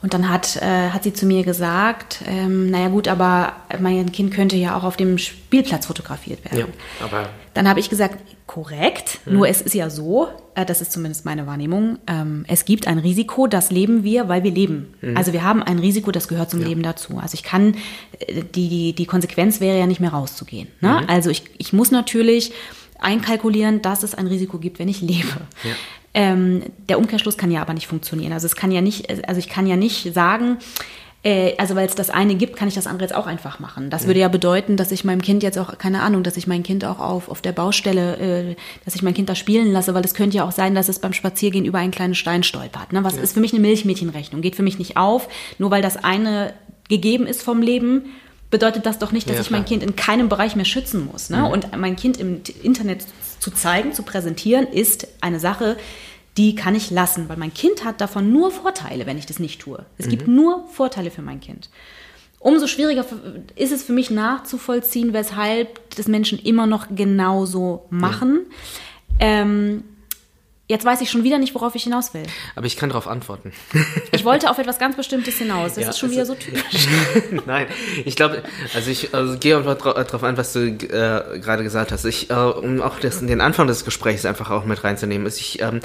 Und dann hat, äh, hat sie zu mir gesagt, ähm, naja gut, aber mein Kind könnte ja auch auf dem Spielplatz fotografiert werden. Ja, aber Dann habe ich gesagt, korrekt, nur es ist ja so, äh, das ist zumindest meine Wahrnehmung, ähm, es gibt ein Risiko, das leben wir, weil wir leben. Also wir haben ein Risiko, das gehört zum Leben dazu. Also ich kann, äh, die, die, die Konsequenz wäre ja nicht mehr rauszugehen. Ne? Also ich, ich muss natürlich einkalkulieren, dass es ein Risiko gibt, wenn ich lebe. Ja. Ähm, der Umkehrschluss kann ja aber nicht funktionieren. Also es kann ja nicht, also ich kann ja nicht sagen, äh, also weil es das eine gibt, kann ich das andere jetzt auch einfach machen. Das würde ja bedeuten, dass ich meinem Kind jetzt auch, keine Ahnung, dass ich mein Kind auch auf, auf der Baustelle, äh, dass ich mein Kind da spielen lasse, weil es könnte ja auch sein, dass es beim Spaziergehen über einen kleinen Stein stolpert. Ne? Was ist für mich eine Milchmädchenrechnung? Geht für mich nicht auf. Nur weil das eine gegeben ist vom Leben, bedeutet das doch nicht, dass Ja, ich mein. Kind in keinem Bereich mehr schützen muss. Ne? Und mein Kind im Internet zu zeigen, zu präsentieren, ist eine Sache, die kann ich lassen, weil mein Kind hat davon nur Vorteile, wenn ich das nicht tue. Es gibt nur Vorteile für mein Kind. Umso schwieriger ist es für mich nachzuvollziehen, weshalb das Menschen immer noch genauso machen. Ähm, jetzt weiß ich schon wieder nicht, worauf ich hinaus will. Aber ich kann darauf antworten. Ich wollte auf etwas ganz Bestimmtes hinaus. Das Ja, ist schon es wieder so typisch. Nein, ich glaube, also ich also gehe einfach darauf ein, was du äh, gerade gesagt hast. Ich, äh, um auch das, den Anfang des Gesprächs einfach auch mit reinzunehmen, ist, ich, ähm,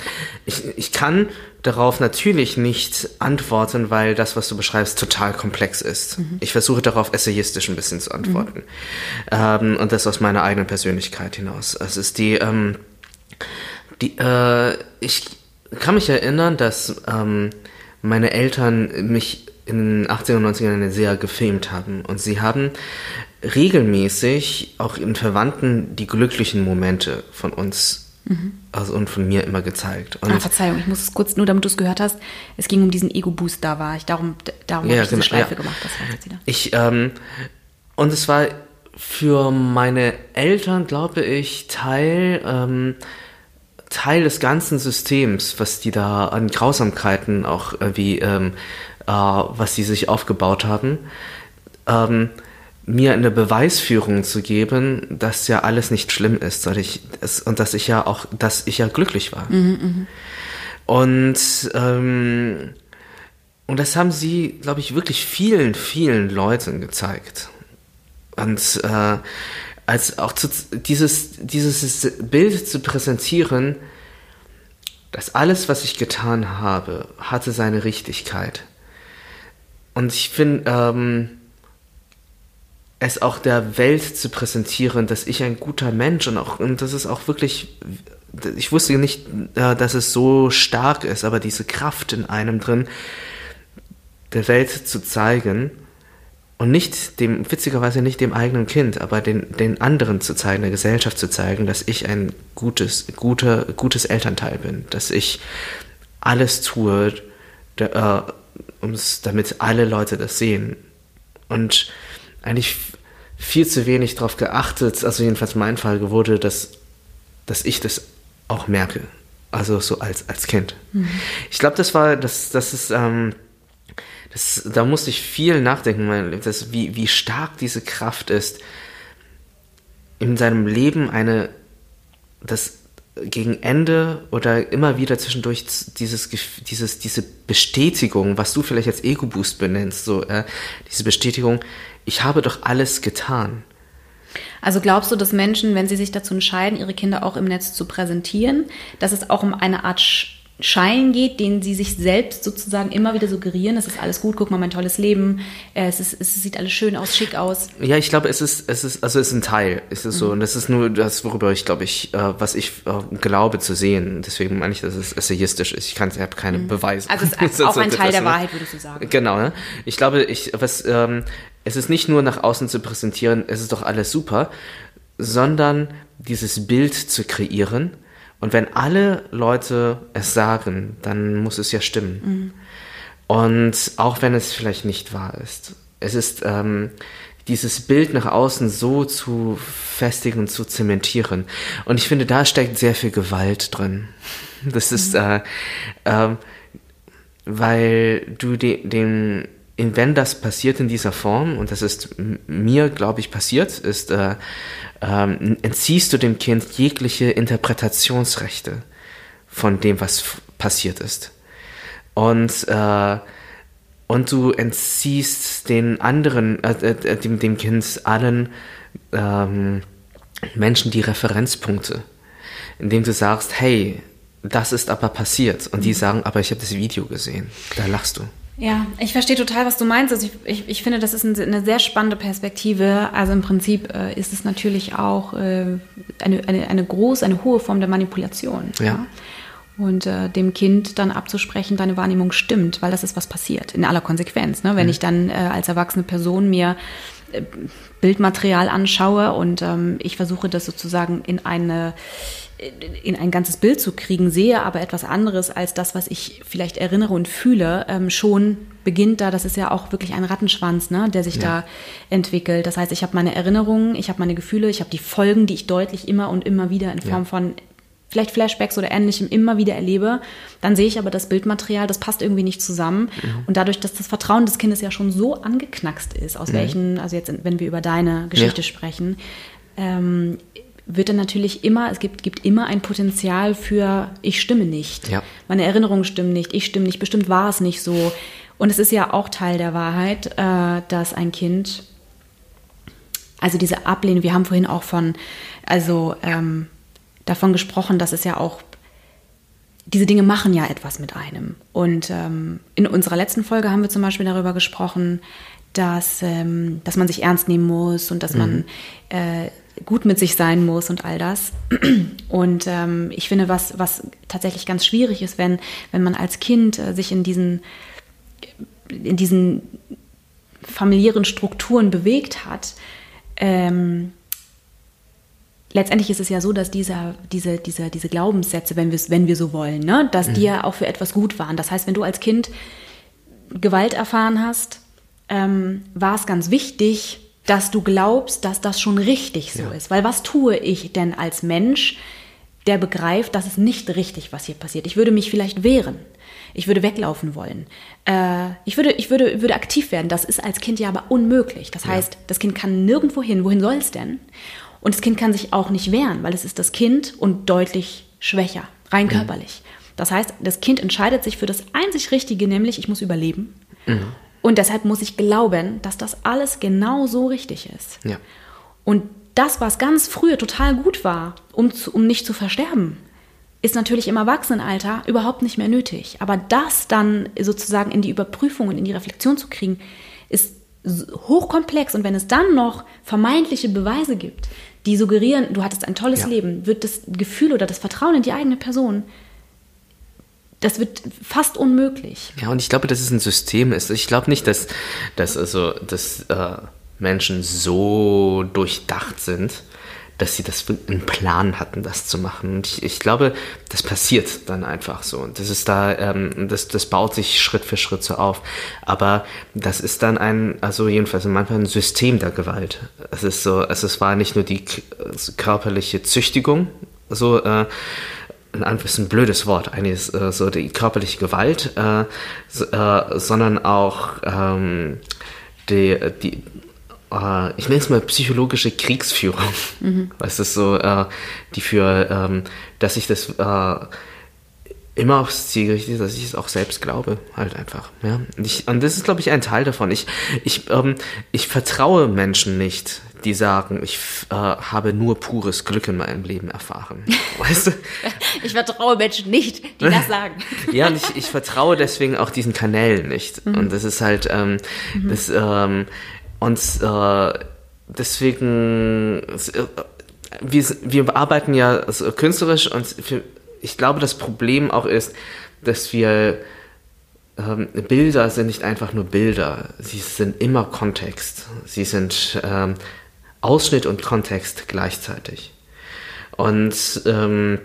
ich, ich kann darauf natürlich nicht antworten, weil das, was du beschreibst, total komplex ist. Ich versuche darauf essayistisch ein bisschen zu antworten. Ähm, und das aus meiner eigenen Persönlichkeit hinaus. Es ist die, ähm, die, äh, ich kann mich erinnern, dass ähm, meine Eltern mich in den 80er und 90er Jahren sehr gefilmt haben. Und sie haben regelmäßig auch ihren Verwandten die glücklichen Momente von uns also und von mir immer gezeigt. Und Ah, Verzeihung, ich muss es kurz, nur damit du es gehört hast. Es ging um diesen Ego-Boost, da war ich. Darum, darum Ja, habe ich diese genau, Schleife ja. gemacht. Das war jetzt wieder. Ich, ähm, und es war für meine Eltern, glaube ich, Teil, ähm, Teil des ganzen Systems, was die da an Grausamkeiten auch irgendwie, ähm, äh, was sie sich aufgebaut haben, ähm, mir eine Beweisführung zu geben, dass ja alles nicht schlimm ist, dass ich, und dass ich ja auch, dass ich ja glücklich war. Und ähm, und das haben sie, glaube ich, wirklich vielen, vielen Leuten gezeigt. Und äh, als auch zu, dieses, dieses Bild zu präsentieren, dass alles, was ich getan habe, hatte seine Richtigkeit. Und ich finde, ähm, es auch der Welt zu präsentieren, dass ich ein guter Mensch und auch, und das ist auch wirklich, ich wusste nicht, äh, dass es so stark ist, aber diese Kraft in einem drin, der Welt zu zeigen und nicht dem, witzigerweise nicht dem eigenen Kind, aber den, den anderen zu zeigen, der Gesellschaft zu zeigen, dass ich ein gutes, guter, gutes Elternteil bin, dass ich alles tue, äh, um's, damit alle Leute das sehen. Und eigentlich viel zu wenig darauf geachtet, also jedenfalls mein Fall wurde, dass, dass ich das auch merke. Also so als, als Kind. Ich glaube, das war, das, das ist, ähm, das, da musste ich viel nachdenken, weil das, wie, wie stark diese Kraft ist, in seinem Leben eine, das gegen Ende oder immer wieder zwischendurch dieses, dieses, diese Bestätigung, was du vielleicht als Ego-Boost benennst, so, äh, diese Bestätigung, ich habe doch alles getan. Also glaubst du, dass Menschen, wenn sie sich dazu entscheiden, ihre Kinder auch im Netz zu präsentieren, dass es auch um eine Art Schein geht, den sie sich selbst sozusagen immer wieder suggerieren, es ist alles gut, guck mal, mein tolles Leben, äh, es, ist, es sieht alles schön aus, schick aus. Ja, ich glaube, es ist, es ist, also es ist ein Teil, ist es so. Und das ist nur das, worüber ich, glaube ich, äh, was ich äh, glaube zu sehen. Deswegen meine ich, dass es essayistisch ist. Ich kann, ich habe keine Beweise. Also es ist auch ein Teil der Wahrheit, würdest du sagen. Genau, ne? Ich glaube, ich, was, ähm, es ist nicht nur nach außen zu präsentieren, es ist doch alles super, sondern dieses Bild zu kreieren. Und wenn alle Leute es sagen, dann muss es ja stimmen. Und auch wenn es vielleicht nicht wahr ist. Es ist ähm, dieses Bild nach außen so zu festigen und zu zementieren. Und ich finde, da steckt sehr viel Gewalt drin. Das ist, äh, ähm, weil du de, dem, wenn das passiert in dieser Form, und das ist mir, glaube ich, passiert, ist, äh, ähm, entziehst du dem Kind jegliche Interpretationsrechte von dem, was passiert ist. Und äh, und du entziehst den anderen, äh, äh, dem, dem Kind allen ähm, Menschen die Referenzpunkte, indem du sagst, hey, das ist aber passiert. Und die sagen, aber ich habe das Video gesehen. Da lachst du. Ja, ich verstehe total, was du meinst. Also ich, ich, ich finde, das ist eine sehr spannende Perspektive. Also im Prinzip äh, ist es natürlich auch äh, eine, eine, eine große, eine hohe Form der Manipulation. Ja. ja? Und äh, dem Kind dann abzusprechen, deine Wahrnehmung stimmt, weil das ist, was passiert, in aller Konsequenz. Ne? Wenn mhm. ich dann äh, als erwachsene Person mir äh, Bildmaterial anschaue und ähm, ich versuche das sozusagen in eine in ein ganzes Bild zu kriegen, sehe aber etwas anderes als das, was ich vielleicht erinnere und fühle, ähm, schon beginnt da, das ist ja auch wirklich ein Rattenschwanz, ne, der sich ja. da entwickelt. Das heißt, ich habe meine Erinnerungen, ich habe meine Gefühle, ich habe die Folgen, die ich deutlich immer und immer wieder in Form ja. von vielleicht Flashbacks oder ähnlichem immer wieder erlebe, dann sehe ich aber das Bildmaterial, das passt irgendwie nicht zusammen. Mhm. Und dadurch, dass das Vertrauen des Kindes ja schon so angeknackst ist, aus mhm. welchen, also jetzt, wenn wir über deine Geschichte ja. sprechen, ähm, wird dann natürlich immer, es gibt, gibt immer ein Potenzial für, ich stimme nicht. Ja. Meine Erinnerungen stimmen nicht, ich stimme nicht, bestimmt war es nicht so. Und es ist ja auch Teil der Wahrheit, äh, dass ein Kind, also diese Ablehnung, wir haben vorhin auch von, also ähm, davon gesprochen, dass es ja auch, diese Dinge machen ja etwas mit einem. Und ähm, in unserer letzten Folge haben wir zum Beispiel darüber gesprochen, dass, ähm, dass man sich ernst nehmen muss und dass mhm. man äh, gut mit sich sein muss und all das. Und ähm, ich finde, was, was tatsächlich ganz schwierig ist, wenn, wenn man als Kind äh, sich in diesen, in diesen familiären Strukturen bewegt hat, ähm, letztendlich ist es ja so, dass dieser, diese, diese, diese Glaubenssätze, wenn, wenn wir so wollen, ne, dass mhm. die ja auch für etwas gut waren. Das heißt, wenn du als Kind Gewalt erfahren hast, ähm, war es ganz wichtig, dass du glaubst, dass das schon richtig so ja. ist. Weil was tue ich denn als Mensch, der begreift, dass es nicht richtig, was hier passiert? Ich würde mich vielleicht wehren. Ich würde weglaufen wollen. Äh, ich würde, ich würde, würde aktiv werden. Das ist als Kind ja aber unmöglich. Das heißt, ja. das Kind kann nirgendwo hin. Wohin soll es denn? Und das Kind kann sich auch nicht wehren, weil es ist das Kind und deutlich schwächer, rein mhm. körperlich. Das heißt, das Kind entscheidet sich für das einzig Richtige, nämlich ich muss überleben. Mhm. Und deshalb muss ich glauben, dass das alles genau so richtig ist. Ja. Und das, was ganz früher total gut war, um, zu, um nicht zu versterben, ist natürlich im Erwachsenenalter überhaupt nicht mehr nötig. Aber das dann sozusagen in die Überprüfung und in die Reflexion zu kriegen, ist hochkomplex. Und wenn es dann noch vermeintliche Beweise gibt, die suggerieren, du hattest ein tolles ja. Leben, wird das Gefühl oder das Vertrauen in die eigene Person das wird fast unmöglich. Ja, und ich glaube, dass es ein System ist. Ich glaube nicht, dass, dass, also, dass äh, Menschen so durchdacht sind, dass sie das einen Plan hatten, das zu machen. Und ich, ich glaube, das passiert dann einfach so. Und das ist da, ähm, das, das baut sich Schritt für Schritt so auf. Aber das ist dann ein, also jedenfalls manchmal ein System der Gewalt. Es ist so, es war nicht nur die körperliche Züchtigung, so, äh, ein, ein blödes Wort, eigentlich äh, so die körperliche Gewalt, äh, äh, sondern auch ähm, die, die ich nenne es mal psychologische Kriegsführung. Mhm. Weißt du, so, die für, ähm, dass ich das immer aufs Ziel gerichtet, dass ich es auch selbst glaube, halt einfach. Ja? Und, ich, und das ist, glaube ich, ein Teil davon. Ich, ich, ähm, ich vertraue Menschen nicht, die sagen, ich äh, habe nur pures Glück in meinem Leben erfahren. Weißt du? Ich vertraue Menschen nicht, die das sagen. ja, und ich, ich vertraue deswegen auch diesen Kanälen nicht. Mhm. Und das ist halt, ähm, mhm. das, ähm, und äh, deswegen, äh, wir, wir arbeiten ja also künstlerisch und für, ich glaube, das Problem auch ist, dass wir ähm, Bilder sind nicht einfach nur Bilder, sie sind immer Kontext. Sie sind ähm, Ausschnitt und Kontext gleichzeitig. Und ähm,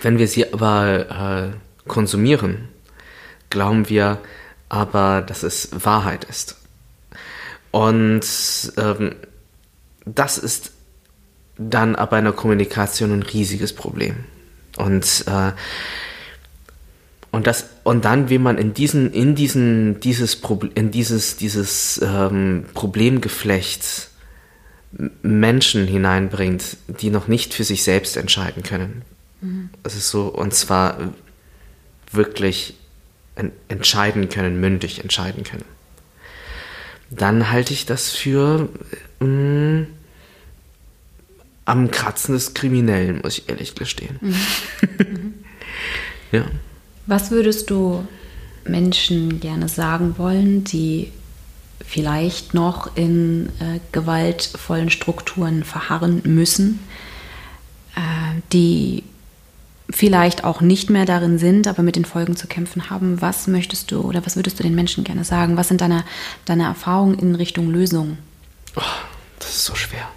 wenn wir sie aber äh, konsumieren, glauben wir aber, dass es Wahrheit ist. Und ähm, das ist dann aber in der Kommunikation ein riesiges Problem. Und äh, und das und dann, wie man in diesen in diesen dieses Problem in dieses dieses ähm, Problemgeflecht Menschen hineinbringt, die noch nicht für sich selbst entscheiden können. Mhm. Es ist so, und zwar wirklich entscheiden können, mündig entscheiden können. Dann halte ich das für mh, mm, am Kratzen des Kriminellen, muss ich ehrlich gestehen. Mhm. ja. Was würdest du Menschen gerne sagen wollen, die vielleicht noch in äh, gewaltvollen Strukturen verharren müssen, äh, die vielleicht auch nicht mehr darin sind, aber mit den Folgen zu kämpfen haben. Was möchtest du oder was würdest du den Menschen gerne sagen? Was sind deine, deine Erfahrungen in Richtung Lösung? Oh, das ist so schwer.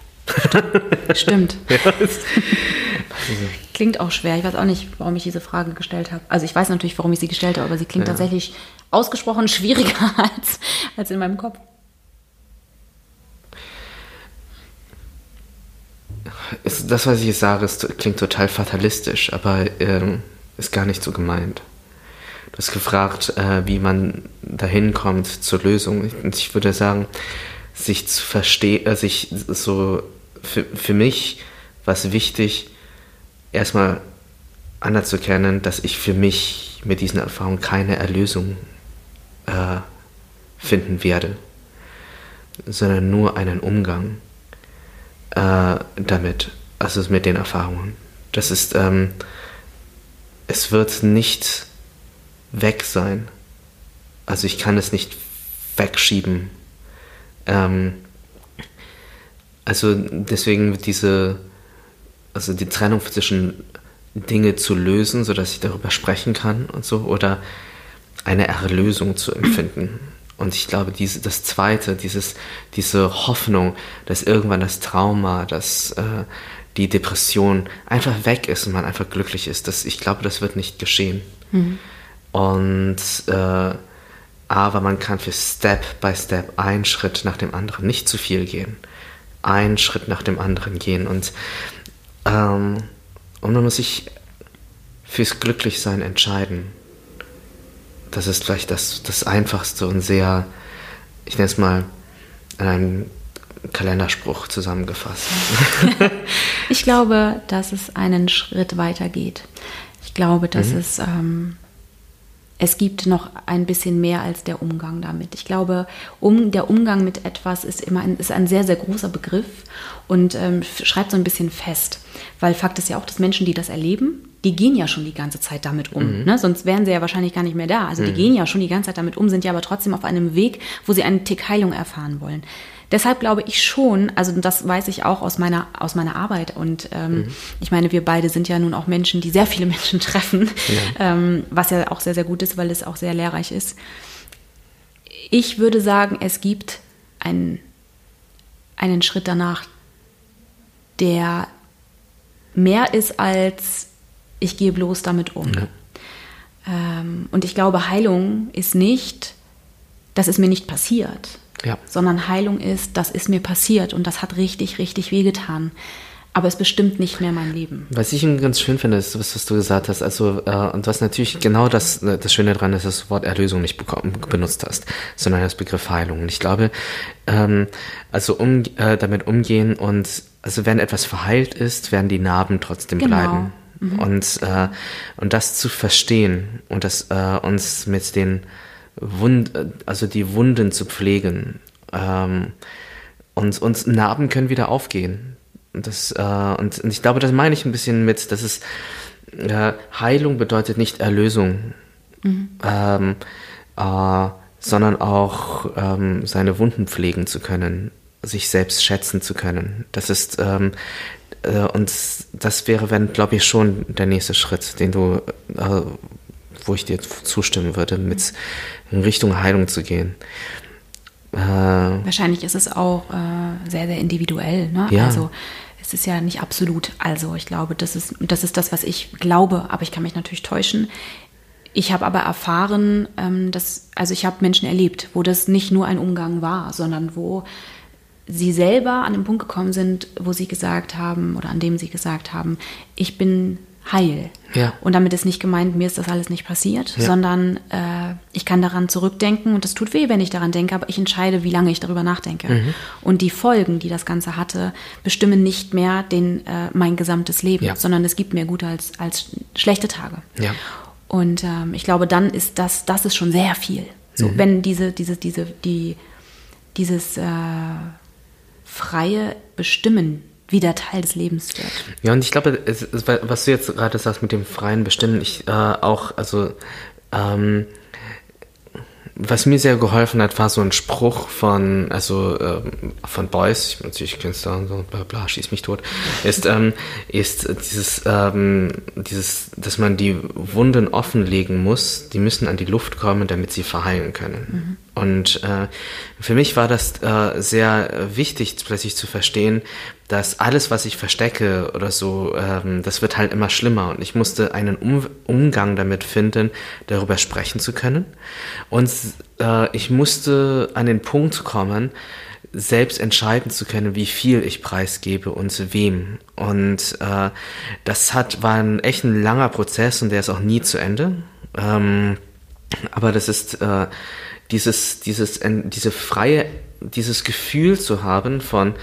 Stimmt. Ja, klingt auch schwer. Ich weiß auch nicht, warum ich diese Frage gestellt habe. Also ich weiß natürlich, warum ich sie gestellt habe, aber sie klingt ja. tatsächlich ausgesprochen schwieriger als, als in meinem Kopf. Das, was ich jetzt sage, ist, klingt total fatalistisch, aber ähm, ist gar nicht so gemeint. Du hast gefragt, äh, wie man dahin kommt zur Lösung. Und ich würde sagen, sich zu verstehen, äh, sich so für, für mich war es wichtig, erstmal anerzukennen, dass ich für mich mit diesen Erfahrungen keine Erlösung äh, finden werde, sondern nur einen Umgang äh, damit, also mit den Erfahrungen. Das ist, ähm, es wird nicht weg sein. Also ich kann es nicht wegschieben. Ähm, also deswegen diese, also die Trennung zwischen Dinge zu lösen, sodass ich darüber sprechen kann und so, oder eine Erlösung zu empfinden. Und ich glaube, diese, das Zweite, dieses, diese Hoffnung, dass irgendwann das Trauma, dass äh, die Depression einfach weg ist und man einfach glücklich ist, das, ich glaube, das wird nicht geschehen. Mhm. Und äh, aber man kann für Step by Step einen Schritt nach dem anderen, nicht zu viel gehen, einen Schritt nach dem anderen gehen und, ähm, und man muss sich fürs Glücklichsein entscheiden. Das ist vielleicht das, das Einfachste und sehr, ich nenne es mal, in einem Kalenderspruch zusammengefasst. ich glaube, dass es einen Schritt weiter geht. Ich glaube, dass mhm. es ähm, es gibt noch ein bisschen mehr als der Umgang damit. Ich glaube, um, der Umgang mit etwas ist immer ein, ist ein sehr, sehr großer Begriff und ähm, schreibt so ein bisschen fest. Weil Fakt ist ja auch, dass Menschen, die das erleben, die gehen ja schon die ganze Zeit damit um. Mhm. Ne? Sonst wären sie ja wahrscheinlich gar nicht mehr da. Also die mhm. gehen ja schon die ganze Zeit damit um, sind ja aber trotzdem auf einem Weg, wo sie einen Tick Heilung erfahren wollen. Deshalb glaube ich schon, also das weiß ich auch aus meiner, aus meiner Arbeit. Und ähm, mhm. ich meine, wir beide sind ja nun auch Menschen, die sehr viele Menschen treffen, ja. Ähm, was ja auch sehr, sehr gut ist, weil es auch sehr lehrreich ist. Ich würde sagen, es gibt einen, einen Schritt danach, der mehr ist als ich gehe bloß damit um. Ja. Ähm, und ich glaube, Heilung ist nicht, das ist mir nicht passiert ja. sondern Heilung ist, das ist mir passiert und das hat richtig, richtig wehgetan. Aber es bestimmt nicht mehr mein Leben. Was ich ganz schön finde, ist, was, was du gesagt hast. Also, äh, und was natürlich genau das, äh, das Schöne daran ist, dass du das Wort Erlösung nicht bekommen, benutzt hast, sondern das Begriff Heilung. Und ich glaube, ähm, also um, äh, damit umgehen und, also wenn etwas verheilt ist, werden die Narben trotzdem genau. bleiben. Mhm. Und, äh, und das zu verstehen und das äh, uns mit den Wund, also die Wunden zu pflegen. Ähm, und, und Narben können wieder aufgehen. Und, das, äh, und, und ich glaube, das meine ich ein bisschen mit, dass es äh, Heilung bedeutet nicht Erlösung, mhm. ähm, äh, sondern auch ähm, seine Wunden pflegen zu können, sich selbst schätzen zu können. Das ist ähm, äh, und das wäre, wenn, glaube ich, schon der nächste Schritt, den du äh, wo ich dir zustimmen würde, mit in Richtung Heilung zu gehen. Äh, Wahrscheinlich ist es auch äh, sehr, sehr individuell. Ne? Ja. Also es ist ja nicht absolut. Also ich glaube, das ist, das ist das, was ich glaube, aber ich kann mich natürlich täuschen. Ich habe aber erfahren, ähm, dass, also ich habe Menschen erlebt, wo das nicht nur ein Umgang war, sondern wo sie selber an den Punkt gekommen sind, wo sie gesagt haben oder an dem sie gesagt haben, ich bin heil. Ja. Und damit ist nicht gemeint, mir ist das alles nicht passiert, ja. sondern äh, ich kann daran zurückdenken und es tut weh, wenn ich daran denke, aber ich entscheide, wie lange ich darüber nachdenke. Mhm. Und die Folgen, die das Ganze hatte, bestimmen nicht mehr den, äh, mein gesamtes Leben, ja. sondern es gibt mehr gute als, als schlechte Tage. Und ähm, ich glaube, dann ist das, das ist schon sehr viel. So, Mhm. wenn diese, diese, diese, die, dieses äh, freie Bestimmen wieder Teil des Lebens wird. Ja, und ich glaube, es, es, was du jetzt gerade sagst mit dem freien Bestimmen, ich äh, auch, also, ähm, was mir sehr geholfen hat, war so ein Spruch von, also ähm, von Beuys, ich bin natürlich Künstler und so, bla bla, schieß mich tot, ist, ähm, ist dieses, ähm, dieses, dass man die Wunden offenlegen muss, die müssen an die Luft kommen, damit sie verheilen können. Und äh, für mich war das äh, sehr wichtig, plötzlich zu verstehen, dass alles, was ich verstecke oder so, ähm, das wird halt immer schlimmer. Und ich musste einen um Umgang damit finden, darüber sprechen zu können. Und äh, ich musste an den Punkt kommen, selbst entscheiden zu können, wie viel ich preisgebe und wem. Und äh, das hat, war ein echt ein langer Prozess und der ist auch nie zu Ende. Ähm, aber das ist äh, dieses, dieses, diese freie, dieses Gefühl zu haben von,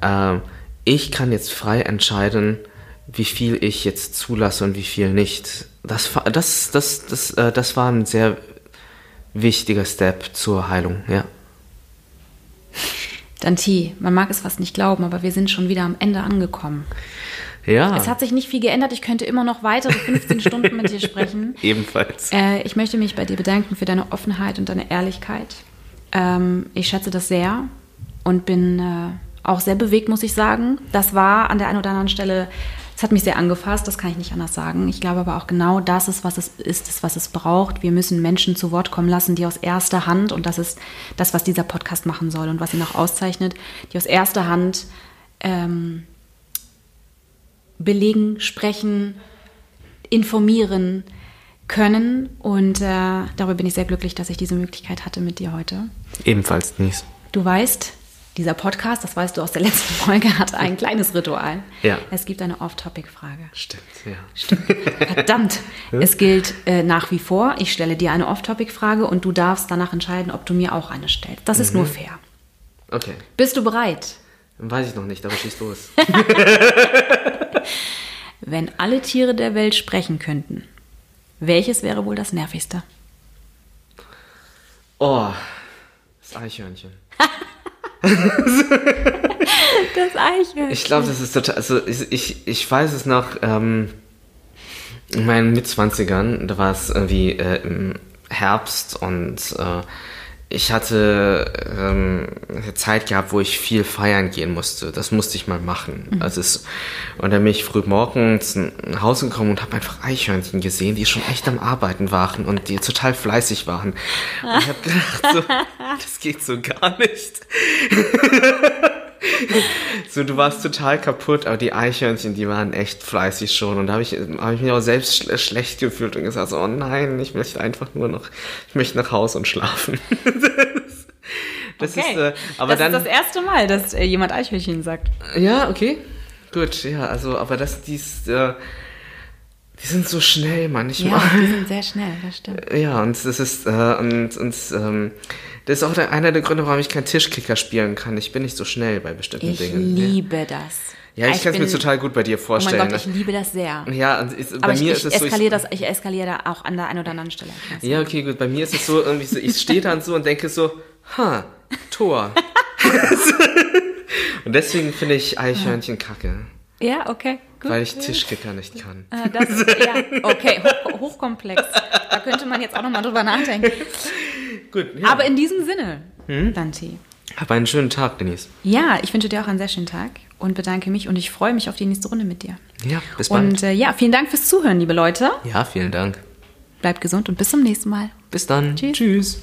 äh, ich kann jetzt frei entscheiden, wie viel ich jetzt zulasse und wie viel nicht. Das, das, das, das, äh, das war ein sehr wichtiger Step zur Heilung, ja. Danti, man mag es fast nicht glauben, aber wir sind schon wieder am Ende angekommen. Ja, Es hat sich nicht viel geändert. Ich könnte immer noch weitere 15 Stunden mit dir sprechen. ebenfalls. Äh, ich möchte mich bei dir bedanken für deine Offenheit und deine Ehrlichkeit. Ähm, ich schätze das sehr und bin äh, auch sehr bewegt, muss ich sagen. Das war an der einen oder anderen Stelle, es hat mich sehr angefasst, das kann ich nicht anders sagen. Ich glaube aber auch genau das ist, was es ist, ist, was es braucht. Wir müssen Menschen zu Wort kommen lassen, die aus erster Hand, und das ist das, was dieser Podcast machen soll und was ihn auch auszeichnet, die aus erster Hand ähm, belegen, sprechen, informieren können. Und äh, darüber bin ich sehr glücklich, dass ich diese Möglichkeit hatte mit dir heute. Ebenfalls, Denise. Du weißt, dieser Podcast, das weißt du aus der letzten Folge, hat ein kleines Ritual. Ja. Es gibt eine Off-Topic-Frage. Stimmt, ja. Verdammt, es gilt äh, nach wie vor, ich stelle dir eine Off-Topic-Frage und du darfst danach entscheiden, ob du mir auch eine stellst. Das ist nur fair. Okay, Bist du bereit? Weiß ich noch nicht, aber schieß los. Wenn alle Tiere der Welt sprechen könnten, welches wäre wohl das nervigste? Oh, das Eichhörnchen. Das Eichhörnchen. Ich glaube, das ist total. Also ich, ich, ich weiß es noch, ähm, in meinen Mitzwanzigern, da war es irgendwie äh, im Herbst und äh, ich hatte ähm, eine Zeit gehabt, wo ich viel feiern gehen musste. Das musste ich mal machen. Also es, und dann bin ich früh morgens nach Hause gekommen und habe einfach Eichhörnchen gesehen, die schon echt am Arbeiten waren und die total fleißig waren. Und ich habe gedacht, so, das geht so gar nicht. So, du warst total kaputt, aber die Eichhörnchen, die waren echt fleißig schon. Und da habe ich, hab ich mich auch selbst schle schlecht gefühlt und gesagt, oh nein, ich möchte einfach nur noch, ich möchte nach Hause und schlafen. das das Okay. ist, äh, aber das dann, ist das erste Mal, dass äh, jemand Eichhörnchen sagt. ja, okay, gut, ja, also, aber das, die ist, äh, die sind so schnell manchmal. Ja, die sind sehr schnell, das stimmt. Ja, und das ist, äh, und, und ähm, das ist auch der, einer der Gründe, warum ich kein Tischkicker spielen kann. Ich bin nicht so schnell bei bestimmten Ich Dingen. liebe das. Ja, ich kann es mir total gut bei dir Oh vorstellen. mein Gott, ich liebe das sehr. ja, ist, Aber bei ich, mir ich ist es so. Ich, eskaliere das, ich eskaliere da auch an der einen oder anderen Stelle. ja, okay, gut. Bei mir ist es so, irgendwie so, ich stehe dann so und denke so, ha, Tor. und deswegen finde ich Eichhörnchen kacke, Ja, okay, gut. weil ich Tischkicker nicht kann. Äh, das ist, ja, okay, hoch, hochkomplex. Da könnte man jetzt auch nochmal drüber nachdenken. Gut, ja. Aber in diesem Sinne, Hm? Dante. Hab einen schönen Tag, Denise. Ja, ich wünsche dir auch einen sehr schönen Tag und bedanke mich und ich freue mich auf die nächste Runde mit dir. Ja, bis bald. Und äh, ja, vielen Dank fürs Zuhören, liebe Leute. ja, vielen Dank. Bleibt gesund und bis zum nächsten Mal. Bis dann. Tschüss. Tschüss.